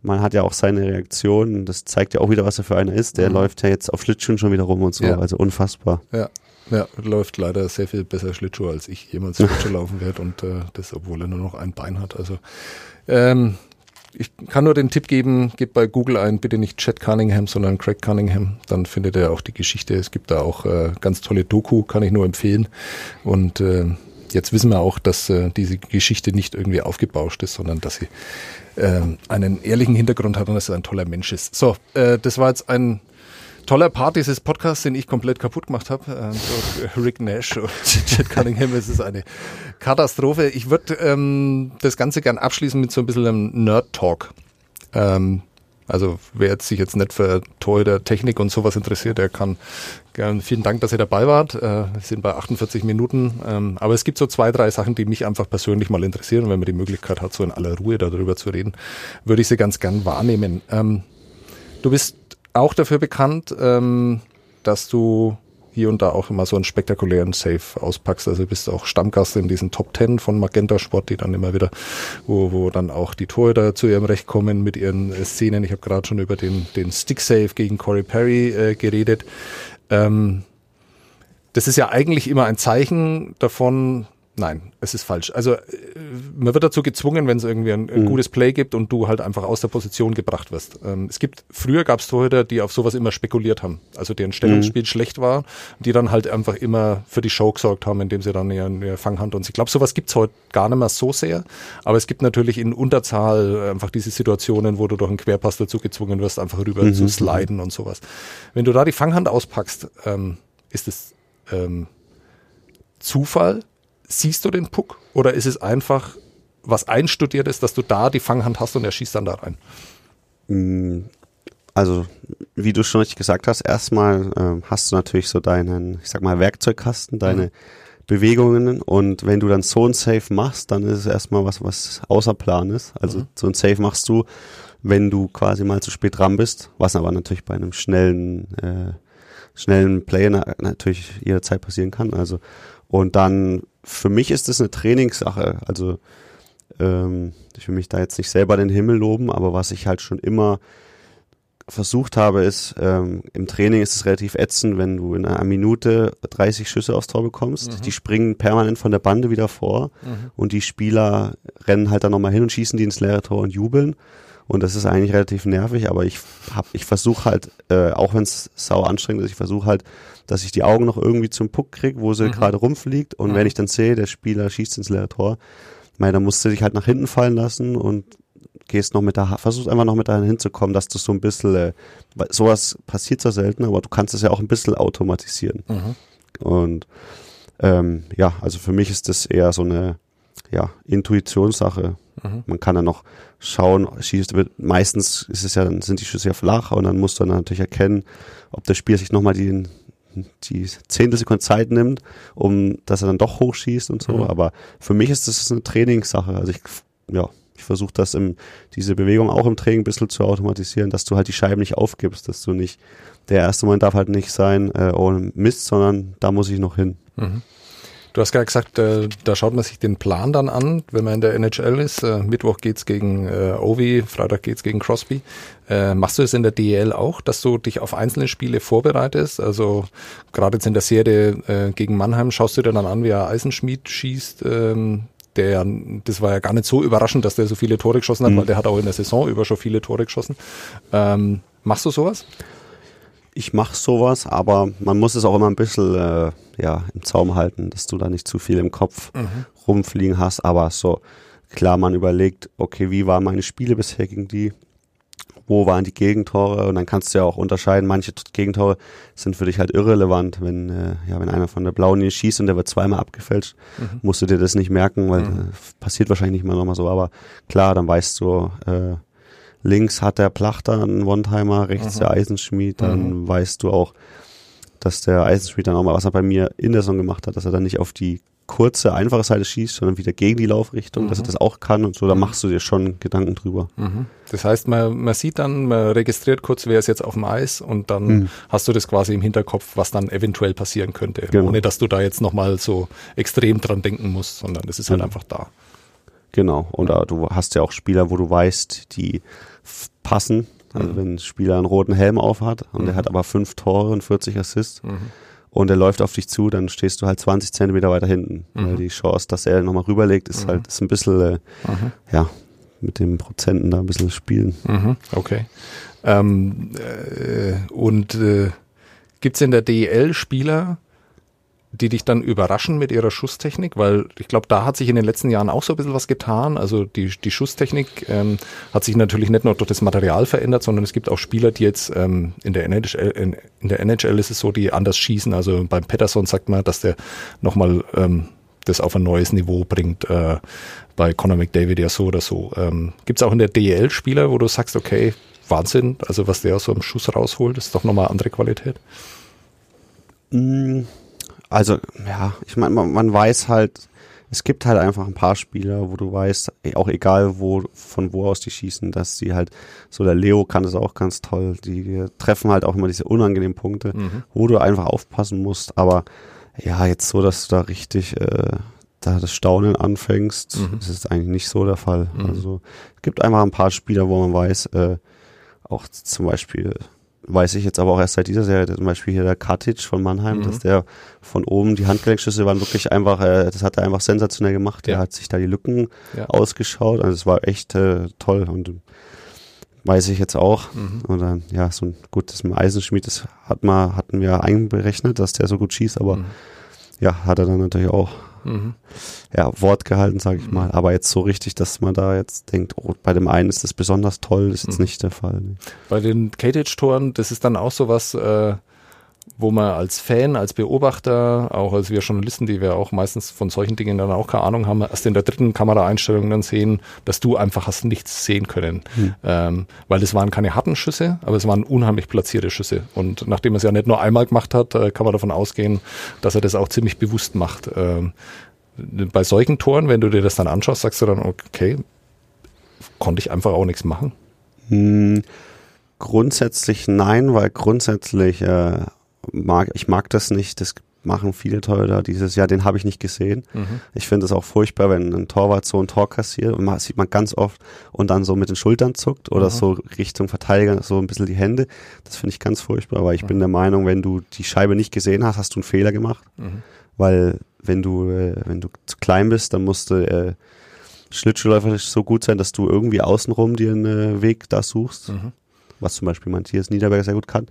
man hat ja auch seine Reaktion. Das zeigt ja auch wieder, was er für einer ist. Der Mhm. läuft ja jetzt auf Schlittschuhen schon wieder rum und so. Ja. Also unfassbar. Ja, ja, läuft leider sehr viel besser Schlittschuh, als ich jemals <laughs> Schlittschuh laufen werde und äh, das, obwohl er nur noch ein Bein hat. Also ähm, ich kann nur den Tipp geben, gebt bei Google ein, bitte nicht Chad Cunningham, sondern Craig Cunningham. Dann findet ihr auch die Geschichte. Es gibt da auch äh, ganz tolle Doku, kann ich nur empfehlen. Und äh, jetzt wissen wir auch, dass äh, diese Geschichte nicht irgendwie aufgebauscht ist, sondern dass sie ähm, einen ehrlichen Hintergrund hat und dass er ein toller Mensch ist. So, äh, das war jetzt ein toller Part dieses Podcasts, den ich komplett kaputt gemacht habe. Ähm, so Rick Nash und <laughs> Chad Cunningham, es ist eine Katastrophe. Ich würde ähm, das Ganze gern abschließen mit so ein bisschen einem Nerd-Talk. Ähm, also wer jetzt sich jetzt nicht für Torhüter Technik und sowas interessiert, der kann gern, vielen Dank, dass ihr dabei wart. Äh, wir sind bei 48 Minuten. Ähm, aber es gibt so zwei, drei Sachen, die mich einfach persönlich mal interessieren. Und wenn man die Möglichkeit hat, so in aller Ruhe darüber zu reden, würde ich sie ganz gern wahrnehmen. Ähm, du bist auch dafür bekannt, ähm, dass du hier und da auch immer so einen spektakulären Save auspackst. Also du bist auch Stammgast in diesen Top Ten von Magenta Sport, die dann immer wieder, wo, wo dann auch die Torhüter zu ihrem Recht kommen mit ihren äh, Szenen. Ich habe gerade schon über den, den Stick Save gegen Corey Perry äh, geredet. Ähm, das ist ja eigentlich immer ein Zeichen davon, nein, es ist falsch. Also äh, man wird dazu gezwungen, wenn es irgendwie ein, ein gutes Play gibt und du halt einfach aus der Position gebracht wirst. Ähm, es gibt, früher gab es Torhüter, die auf sowas immer spekuliert haben. Also deren Stellungsspiel schlecht war, die dann halt einfach immer für die Show gesorgt haben, indem sie dann ihre, ihre Fanghand und ich glaube, sowas gibt's heute gar nicht mehr so sehr. Aber es gibt natürlich in Unterzahl einfach diese Situationen, wo du durch einen Querpass dazu gezwungen wirst, einfach rüber zu sliden und sowas. Wenn du da die Fanghand auspackst, ähm, ist es ähm, Zufall? Siehst du den Puck? Oder ist es einfach was einstudiert ist, dass du da die Fanghand hast und er schießt dann da rein? Mm, Also, wie du schon richtig gesagt hast, erstmal ähm, hast du natürlich so deinen, ich sag mal, Werkzeugkasten, deine Mhm. Bewegungen und wenn du dann so ein Save machst, dann ist es erstmal was, was außer Plan ist. Also Mhm. so ein Save machst du, wenn du quasi mal zu spät dran bist, was aber natürlich bei einem schnellen, äh, schnellen Play na natürlich jederzeit passieren kann. Also und dann für mich ist es eine Trainingssache. Also ähm, ich will mich da jetzt nicht selber den Himmel loben, aber was ich halt schon immer versucht habe, ist, ähm, im Training ist es relativ ätzend, wenn du in einer Minute 30 Schüsse aufs Tor bekommst. Die springen permanent von der Bande wieder vor und die Spieler rennen halt dann nochmal hin und schießen die ins leere Tor und jubeln. Und das ist eigentlich relativ nervig, aber ich hab, ich versuche halt, äh, auch wenn es sau anstrengend ist, ich versuche halt, dass ich die Augen noch irgendwie zum Puck krieg, wo sie gerade rumfliegt. Und wenn ich dann sehe, der Spieler schießt ins leere Tor, mei, dann musst du dich halt nach hinten fallen lassen und gehst noch mit der, versuchst einfach noch mit Hand hinzukommen, dass du so ein bisschen, äh, sowas passiert zwar selten, aber du kannst es ja auch ein bisschen automatisieren. Und ähm, ja, also für mich ist das eher so eine ja, Intuitionssache. Mhm. Man kann dann noch schauen, schießt, meistens ist es ja, dann sind die Schüsse ja flach und dann musst du dann natürlich erkennen, ob der Spieler sich nochmal die, die Zehntelsekunde Zeit nimmt, um dass er dann doch hochschießt und so. Mhm. Aber für mich ist das eine Trainingssache. Also ich, ja, ich versuche das im, diese Bewegung auch im Training ein bisschen zu automatisieren, dass du halt die Scheiben nicht aufgibst, dass du nicht, der erste Moment darf halt nicht sein, äh, oh Mist, sondern da muss ich noch hin. Mhm. Du hast gerade gesagt, äh, da schaut man sich den Plan dann an, wenn man in der NHL ist. Äh, Mittwoch geht's gegen äh, Ovi, Freitag geht's gegen Crosby. Äh, machst du es in der DEL auch, dass du dich auf einzelne Spiele vorbereitest? Also gerade jetzt in der Serie äh, gegen Mannheim schaust du dir dann an, wie er Eisenschmied schießt. Ähm, der, das war ja gar nicht so überraschend, dass der so viele Tore geschossen hat, Mhm. weil der hat auch in der Saison über schon viele Tore geschossen. Ähm, machst du sowas? Ich mache sowas, aber man muss es auch immer ein bisschen äh, ja, im Zaum halten, dass du da nicht zu viel im Kopf rumfliegen hast. Aber so klar, man überlegt, okay, wie waren meine Spiele bisher gegen die? Wo waren die Gegentore? Und dann kannst du ja auch unterscheiden, manche Gegentore sind für dich halt irrelevant. Wenn, äh, ja, wenn einer von der blauen Linie schießt und der wird zweimal abgefälscht, musst du dir das nicht merken, weil Mhm. äh, passiert wahrscheinlich nicht mal nochmal so. Aber klar, dann weißt du, äh, links hat der Plachter einen One-Timer, rechts Mhm. der Eisenschmied, dann weißt du auch, dass der Eisenschmied dann auch mal, was er bei mir in der Saison gemacht hat, dass er dann nicht auf die kurze, einfache Seite schießt, sondern wieder gegen die Laufrichtung, dass er das auch kann und so, da machst du dir schon Gedanken drüber. Mhm. Das heißt, man, man sieht dann, man registriert kurz, wer ist jetzt auf dem Eis und dann Mhm. hast du das quasi im Hinterkopf, was dann eventuell passieren könnte, Genau. ohne dass du da jetzt nochmal so extrem dran denken musst, sondern das ist halt Mhm. einfach da. Genau. Und äh, du hast ja auch Spieler, wo du weißt, die passen. Also wenn ein Spieler einen roten Helm aufhat und der hat aber fünf Tore und 40 Assists und er läuft auf dich zu, dann stehst du halt 20 Zentimeter weiter hinten. Weil die Chance, dass er nochmal rüberlegt, ist halt ist ein bisschen, äh, ja, mit den Prozenten da ein bisschen spielen. Mhm. Okay. Ähm, äh, und äh, gibt es in der DEL Spieler, die dich dann überraschen mit ihrer Schusstechnik? Weil ich glaube, da hat sich in den letzten Jahren auch so ein bisschen was getan. Also die, die Schusstechnik ähm, hat sich natürlich nicht nur durch das Material verändert, sondern es gibt auch Spieler, die jetzt ähm, in, der NHL, in, in der NHL ist es so, die anders schießen. Also beim Pettersson sagt man, dass der nochmal ähm, das auf ein neues Niveau bringt. Äh, bei Conor McDavid ja so oder so. Ähm, Gibt es auch in der DEL Spieler, wo du sagst, okay, Wahnsinn, also was der aus so einem Schuss rausholt, ist doch nochmal andere Qualität. Mm, Also, ja, ich meine, man, man weiß halt, es gibt halt einfach ein paar Spieler, wo du weißt, eh, auch egal wo, von wo aus die schießen, dass die halt, so der Leo kann das auch ganz toll, die treffen halt auch immer diese unangenehmen Punkte, wo du einfach aufpassen musst, aber ja, jetzt so, dass du da richtig, äh, da das Staunen anfängst, das ist eigentlich nicht so der Fall. Also, es gibt einfach ein paar Spieler, wo man weiß, äh, auch zum Beispiel, weiß ich jetzt aber auch erst seit dieser Serie, zum Beispiel hier der Katic von Mannheim, dass der von oben, die Handgelenkschüsse waren wirklich einfach, äh, das hat er einfach sensationell gemacht. Der Ja. hat sich da die Lücken Ja. ausgeschaut, also es war echt äh, toll und weiß ich jetzt auch. Mhm. Und dann, ja, so ein gutes Eisenschmied, das hat mal, hatten wir einberechnet, dass der so gut schießt, aber Mhm. ja, hat er dann natürlich auch Mhm. ja, Wort gehalten, sage ich mal. Aber jetzt so richtig, dass man da jetzt denkt, oh, bei dem einen ist das besonders toll, ist Mhm. jetzt nicht der Fall. ne. Bei den Katage-Toren, das ist dann auch sowas, äh, wo man als Fan, als Beobachter, auch als wir Journalisten, die wir auch meistens von solchen Dingen dann auch keine Ahnung haben, erst in der dritten Kameraeinstellung dann sehen, dass du einfach hast nichts sehen können. Ähm, weil es waren keine harten Schüsse, aber es waren unheimlich platzierte Schüsse. Und nachdem er es ja nicht nur einmal gemacht hat, äh, kann man davon ausgehen, dass er das auch ziemlich bewusst macht. Ähm, bei solchen Toren, wenn du dir das dann anschaust, sagst du dann, okay, konnte ich einfach auch nichts machen. Hm, grundsätzlich nein, weil grundsätzlich äh, mag ich mag das nicht. Das machen viele Torhüter dieses Jahr, den habe ich nicht gesehen. Ich finde es auch furchtbar, wenn ein Torwart so ein Tor kassiert und man, sieht man ganz oft und dann so mit den Schultern zuckt oder so Richtung Verteidiger so ein bisschen die Hände. Das finde ich ganz furchtbar, weil ich bin der Meinung, wenn du die Scheibe nicht gesehen hast, hast du einen Fehler gemacht. Weil wenn du, äh, wenn du zu klein bist, dann musst du äh, schlittschuhläuferisch so gut sein, dass du irgendwie außenrum dir einen äh, Weg da suchst. Was zum Beispiel Matthias Niederberger sehr gut kann.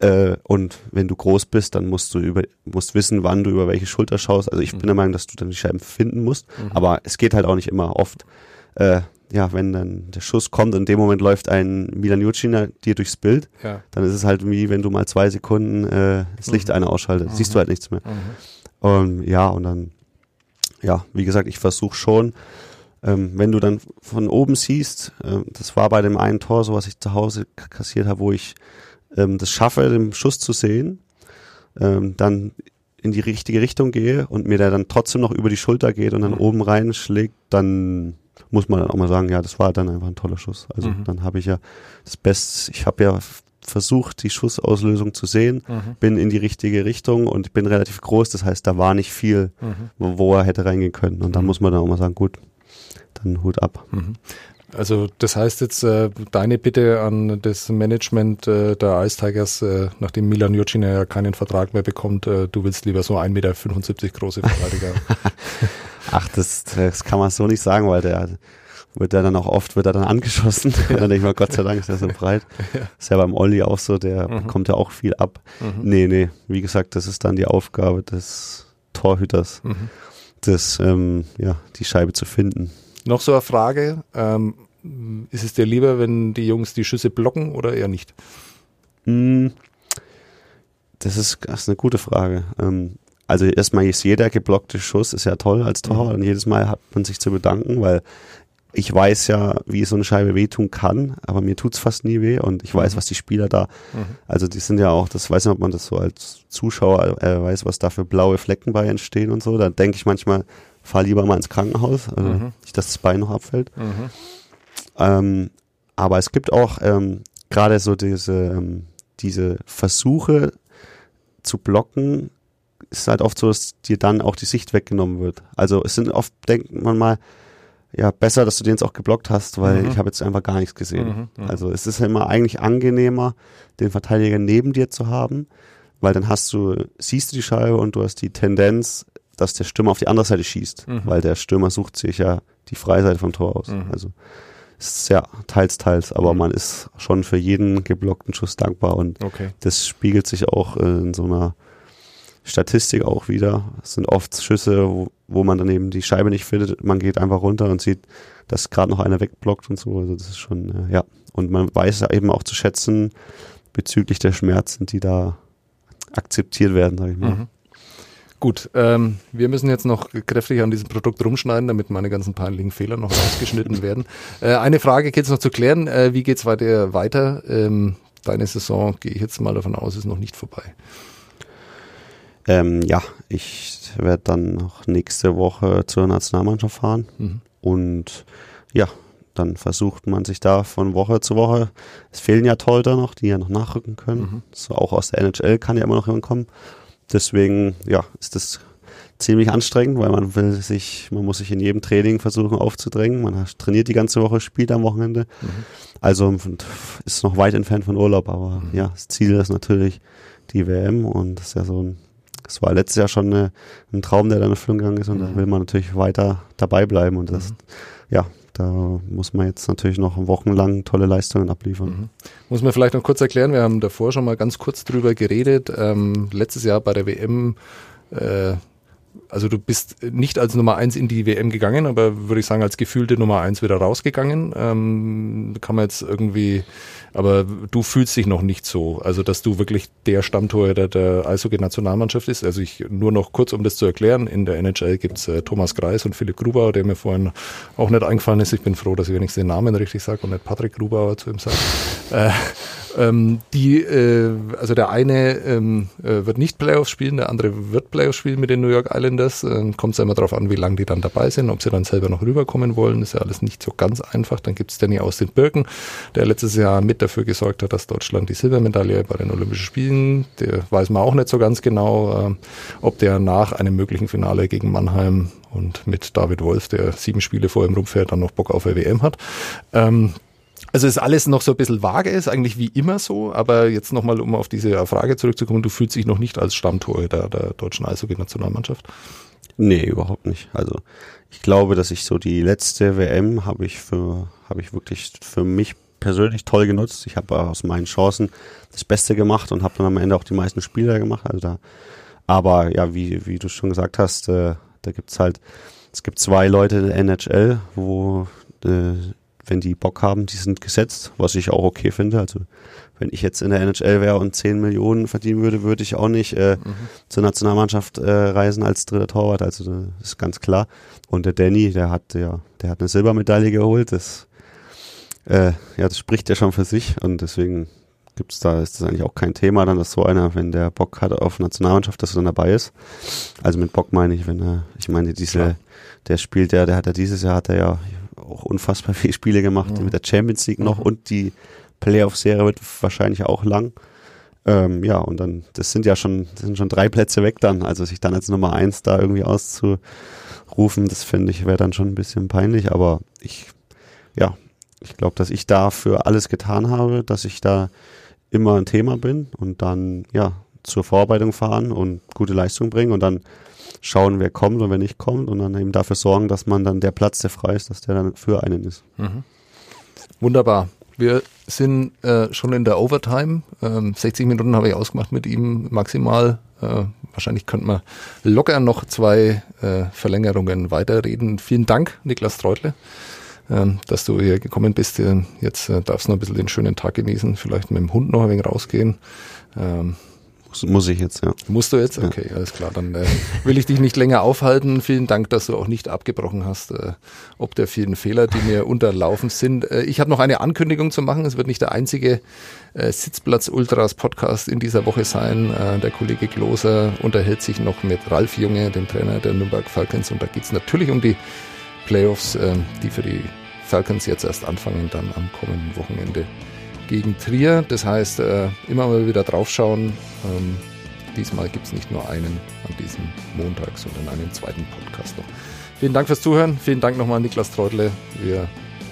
Äh, und wenn du groß bist, dann musst du über, musst wissen, wann du über welche Schulter schaust. Also ich bin der Meinung, dass du dann die Scheiben finden musst. Aber es geht halt auch nicht immer oft. Äh, ja, wenn dann der Schuss kommt und in dem Moment läuft ein Milan Jucina dir durchs Bild, Ja. dann ist es halt wie wenn du mal zwei Sekunden äh, das Licht einer ausschaltet. Siehst du halt nichts mehr. Und ja, und dann ja, wie gesagt, ich versuche schon, ähm, wenn du dann von oben siehst, äh, das war bei dem einen Tor so, was ich zu Hause kassiert habe, wo ich ähm, das schaffe, den Schuss zu sehen, ähm, dann in die richtige Richtung gehe und mir der dann trotzdem noch über die Schulter geht und dann mhm. oben reinschlägt, dann muss man dann auch mal sagen, ja, das war dann einfach ein toller Schuss. Also mhm. dann habe ich ja das Beste, ich habe ja versucht, die Schussauslösung zu sehen, mhm. bin in die richtige Richtung und bin relativ groß, das heißt, da war nicht viel, mhm. wo er hätte reingehen können. Und dann mhm. muss man dann auch mal sagen, gut, dann Hut ab. Also das heißt jetzt äh, deine Bitte an das Management äh, der Ice Tigers, äh, nachdem Milan Jurcina ja keinen Vertrag mehr bekommt, äh, du willst lieber so 1,75 Meter große Verteidiger. <laughs> Ach, das, das kann man so nicht sagen, weil der wird er dann auch oft wird er dann angeschossen. Ja. <laughs> dann denke ich mal, Gott sei Dank ist er so breit. <laughs> Ja. Ist ja beim Olli auch so, der mhm. bekommt ja auch viel ab. Mhm. Nee, nee, wie gesagt, das ist dann die Aufgabe des Torhüters, mhm. das, ähm, ja, die Scheibe zu finden. Noch so eine Frage, ähm, ist es dir lieber, wenn die Jungs die Schüsse blocken oder eher nicht? Hm, das ist, das ist eine gute Frage. Ähm, also erstmal ist jeder geblockte Schuss ist ja toll als Tor mhm. und jedes Mal hat man sich zu bedanken, weil ich weiß ja, wie so eine Scheibe wehtun kann, aber mir tut's fast nie weh und ich weiß, mhm. was die Spieler da, mhm. also die sind ja auch, das weiß nicht, ob man das so als Zuschauer äh, weiß, was da für blaue Flecken bei entstehen und so. Da denke ich manchmal, fahr lieber mal ins Krankenhaus, also mhm. nicht, dass das Bein noch abfällt. Mhm. Ähm, aber es gibt auch ähm, gerade so diese, ähm, diese Versuche zu blocken, ist halt oft so, dass dir dann auch die Sicht weggenommen wird. Also es sind oft, denkt man mal, ja, besser, dass du den jetzt auch geblockt hast, weil mhm. ich habe jetzt einfach gar nichts gesehen. Mhm, mhm, also es ist ja immer eigentlich angenehmer, den Verteidiger neben dir zu haben, weil dann hast du, siehst du die Scheibe und du hast die Tendenz, dass der Stürmer auf die andere Seite schießt, mhm. weil der Stürmer sucht sich ja die Freiseite vom Tor aus. Mhm. Also es ist ja teils, teils, aber mhm. man ist schon für jeden geblockten Schuss dankbar und okay. das spiegelt sich auch in so einer Statistik auch wieder. Es sind oft Schüsse, wo, wo man dann eben die Scheibe nicht findet. Man geht einfach runter und sieht, dass gerade noch einer wegblockt und so. Also das ist schon, äh, ja. Und man weiß eben auch zu schätzen bezüglich der Schmerzen, die da akzeptiert werden, sage ich mal. Mhm. Gut, ähm, wir müssen jetzt noch kräftig an diesem Produkt rumschneiden, damit meine ganzen peinlichen Fehler noch ausgeschnitten <laughs> werden. Äh, eine Frage geht es noch zu klären. Äh, wie geht's weiter? weiter? Ähm, deine Saison, gehe ich jetzt mal davon aus, ist noch nicht vorbei. Ähm, ja, ich werde dann noch nächste Woche zur Nationalmannschaft fahren mhm. und ja, dann versucht man sich da von Woche zu Woche. Es fehlen ja Torhüter noch, die ja noch nachrücken können. Mhm. So auch aus der NHL kann ja immer noch jemand kommen. Deswegen, ja, ist das ziemlich anstrengend, weil man will sich, man muss sich in jedem Training versuchen aufzudrängen. Man trainiert die ganze Woche, spielt am Wochenende. Mhm. Also ist noch weit entfernt von Urlaub, aber mhm. ja, das Ziel ist natürlich die WM und das ist ja so ein es war letztes Jahr schon eine, ein Traum, der da in Erfüllung gegangen ist und mhm. da will man natürlich weiter dabei bleiben und das, mhm. ja, da muss man jetzt natürlich noch wochenlang tolle Leistungen abliefern. Mhm. Muss man vielleicht noch kurz erklären, wir haben davor schon mal ganz kurz drüber geredet. Ähm, letztes Jahr bei der WM äh, also du bist nicht als Nummer eins in die WM gegangen, aber würde ich sagen, als gefühlte Nummer eins wieder rausgegangen. Ähm, kann man jetzt irgendwie, aber du fühlst dich noch nicht so, also dass du wirklich der Stammtorhüter der Eishockey-Nationalmannschaft ist. Also ich nur noch kurz, um das zu erklären, in der NHL gibt's äh, Thomas Kreis und Philipp Grubauer, der mir vorhin auch nicht eingefallen ist. Ich bin froh, dass ich wenigstens den Namen richtig sage und nicht Patrick Grubauer zu ihm sage. Äh, ähm, die, äh, also der eine ähm, äh, wird nicht Playoffs spielen, der andere wird Playoffs spielen mit den New York Islanders. Äh, Kommt es ja immer darauf an, wie lange die dann dabei sind, ob sie dann selber noch rüberkommen wollen. Ist ja alles nicht so ganz einfach. Dann gibt es Danny aus den Birken, der letztes Jahr mit dafür gesorgt hat, dass Deutschland die Silbermedaille bei den Olympischen Spielen, der weiß man auch nicht so ganz genau, äh, ob der nach einem möglichen Finale gegen Mannheim und mit David Wolf, der sieben Spiele vor ihm rumfährt, dann noch Bock auf der WM hat. Ähm, also ist alles noch so ein bisschen vage, ist eigentlich wie immer so, aber jetzt nochmal, um auf diese Frage zurückzukommen, du fühlst dich noch nicht als Stammtorhüter der deutschen Eishockey-Nationalmannschaft? Nee, überhaupt nicht. Also ich glaube, dass ich so die letzte WM habe ich für, habe ich wirklich für mich persönlich toll genutzt. Ich habe aus meinen Chancen das Beste gemacht und habe dann am Ende auch die meisten Spieler gemacht. Also da, aber ja, wie, wie du schon gesagt hast, äh, da gibt's halt, es gibt zwei Leute in der NHL, wo äh, wenn die Bock haben, die sind gesetzt, was ich auch okay finde. Also wenn ich jetzt in der NHL wäre und 10 Millionen verdienen würde, würde ich auch nicht äh, mhm. zur Nationalmannschaft äh, reisen als dritter Torwart. Also das ist ganz klar. Und der Danny, der hat ja, der hat eine Silbermedaille geholt. Das, äh, ja, das spricht ja schon für sich und deswegen gibt's da, ist das eigentlich auch kein Thema, dann, dass so einer, wenn der Bock hat auf Nationalmannschaft, dass er dann dabei ist. Also mit Bock meine ich, wenn er, ich meine, diese, Klar. der spielt ja, der hat ja dieses Jahr, hat er ja auch unfassbar viele Spiele gemacht, mhm. mit der Champions League noch mhm. und die Playoff-Serie wird wahrscheinlich auch lang. Ähm, ja, und dann, das sind ja schon, das sind schon drei Plätze weg dann. Also sich dann als Nummer eins da irgendwie auszurufen, das finde ich, wäre dann schon ein bisschen peinlich. Aber ich, ja, ich glaube, dass ich dafür alles getan habe, dass ich da immer ein Thema bin und dann, ja, zur Vorarbeitung fahren und gute Leistung bringen und dann schauen, wer kommt und wer nicht kommt und dann eben dafür sorgen, dass man dann der Platz, der frei ist, dass der dann für einen ist. Mhm. Wunderbar. Wir sind äh, schon in der Overtime. Ähm, 60 Minuten habe ich ausgemacht mit ihm maximal. Äh, wahrscheinlich könnte man locker noch zwei äh, Verlängerungen weiterreden. Vielen Dank, Niklas Treutle, ähm, dass du hier gekommen bist. Jetzt äh, darfst du noch ein bisschen den schönen Tag genießen, vielleicht mit dem Hund noch ein wenig rausgehen. Ähm, muss, muss ich jetzt, ja. Musst du jetzt? Okay, ja. alles klar. Dann äh, will ich dich nicht länger aufhalten. Vielen Dank, dass du auch nicht abgebrochen hast, äh, ob der vielen Fehler, die mir unterlaufen sind. Äh, ich habe noch eine Ankündigung zu machen. Es wird nicht der einzige äh, Sitzplatz Ultras Podcast in dieser Woche sein. Äh, der Kollege Gloser unterhält sich noch mit Ralf Junge, dem Trainer der Nürnberg Falcons. Und da geht es natürlich um die Playoffs, äh, die für die Falcons jetzt erst anfangen, dann am kommenden Wochenende gegen Trier. Das heißt, äh, immer mal wieder draufschauen. Ähm, diesmal gibt es nicht nur einen an diesem Montag, sondern einen zweiten Podcast noch. Vielen Dank fürs Zuhören. Vielen Dank nochmal an Niklas Treutle. Wir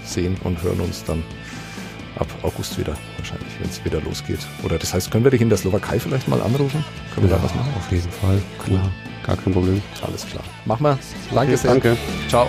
sehen und hören uns dann ab August wieder, wahrscheinlich, wenn es wieder losgeht. Oder das heißt, können wir dich in der Slowakei vielleicht mal anrufen? Können wir ja, da was machen? Auf jeden Fall, klar. Gar kein Problem. Alles klar. Mach mal. Danke okay, sehr. Danke. Ciao.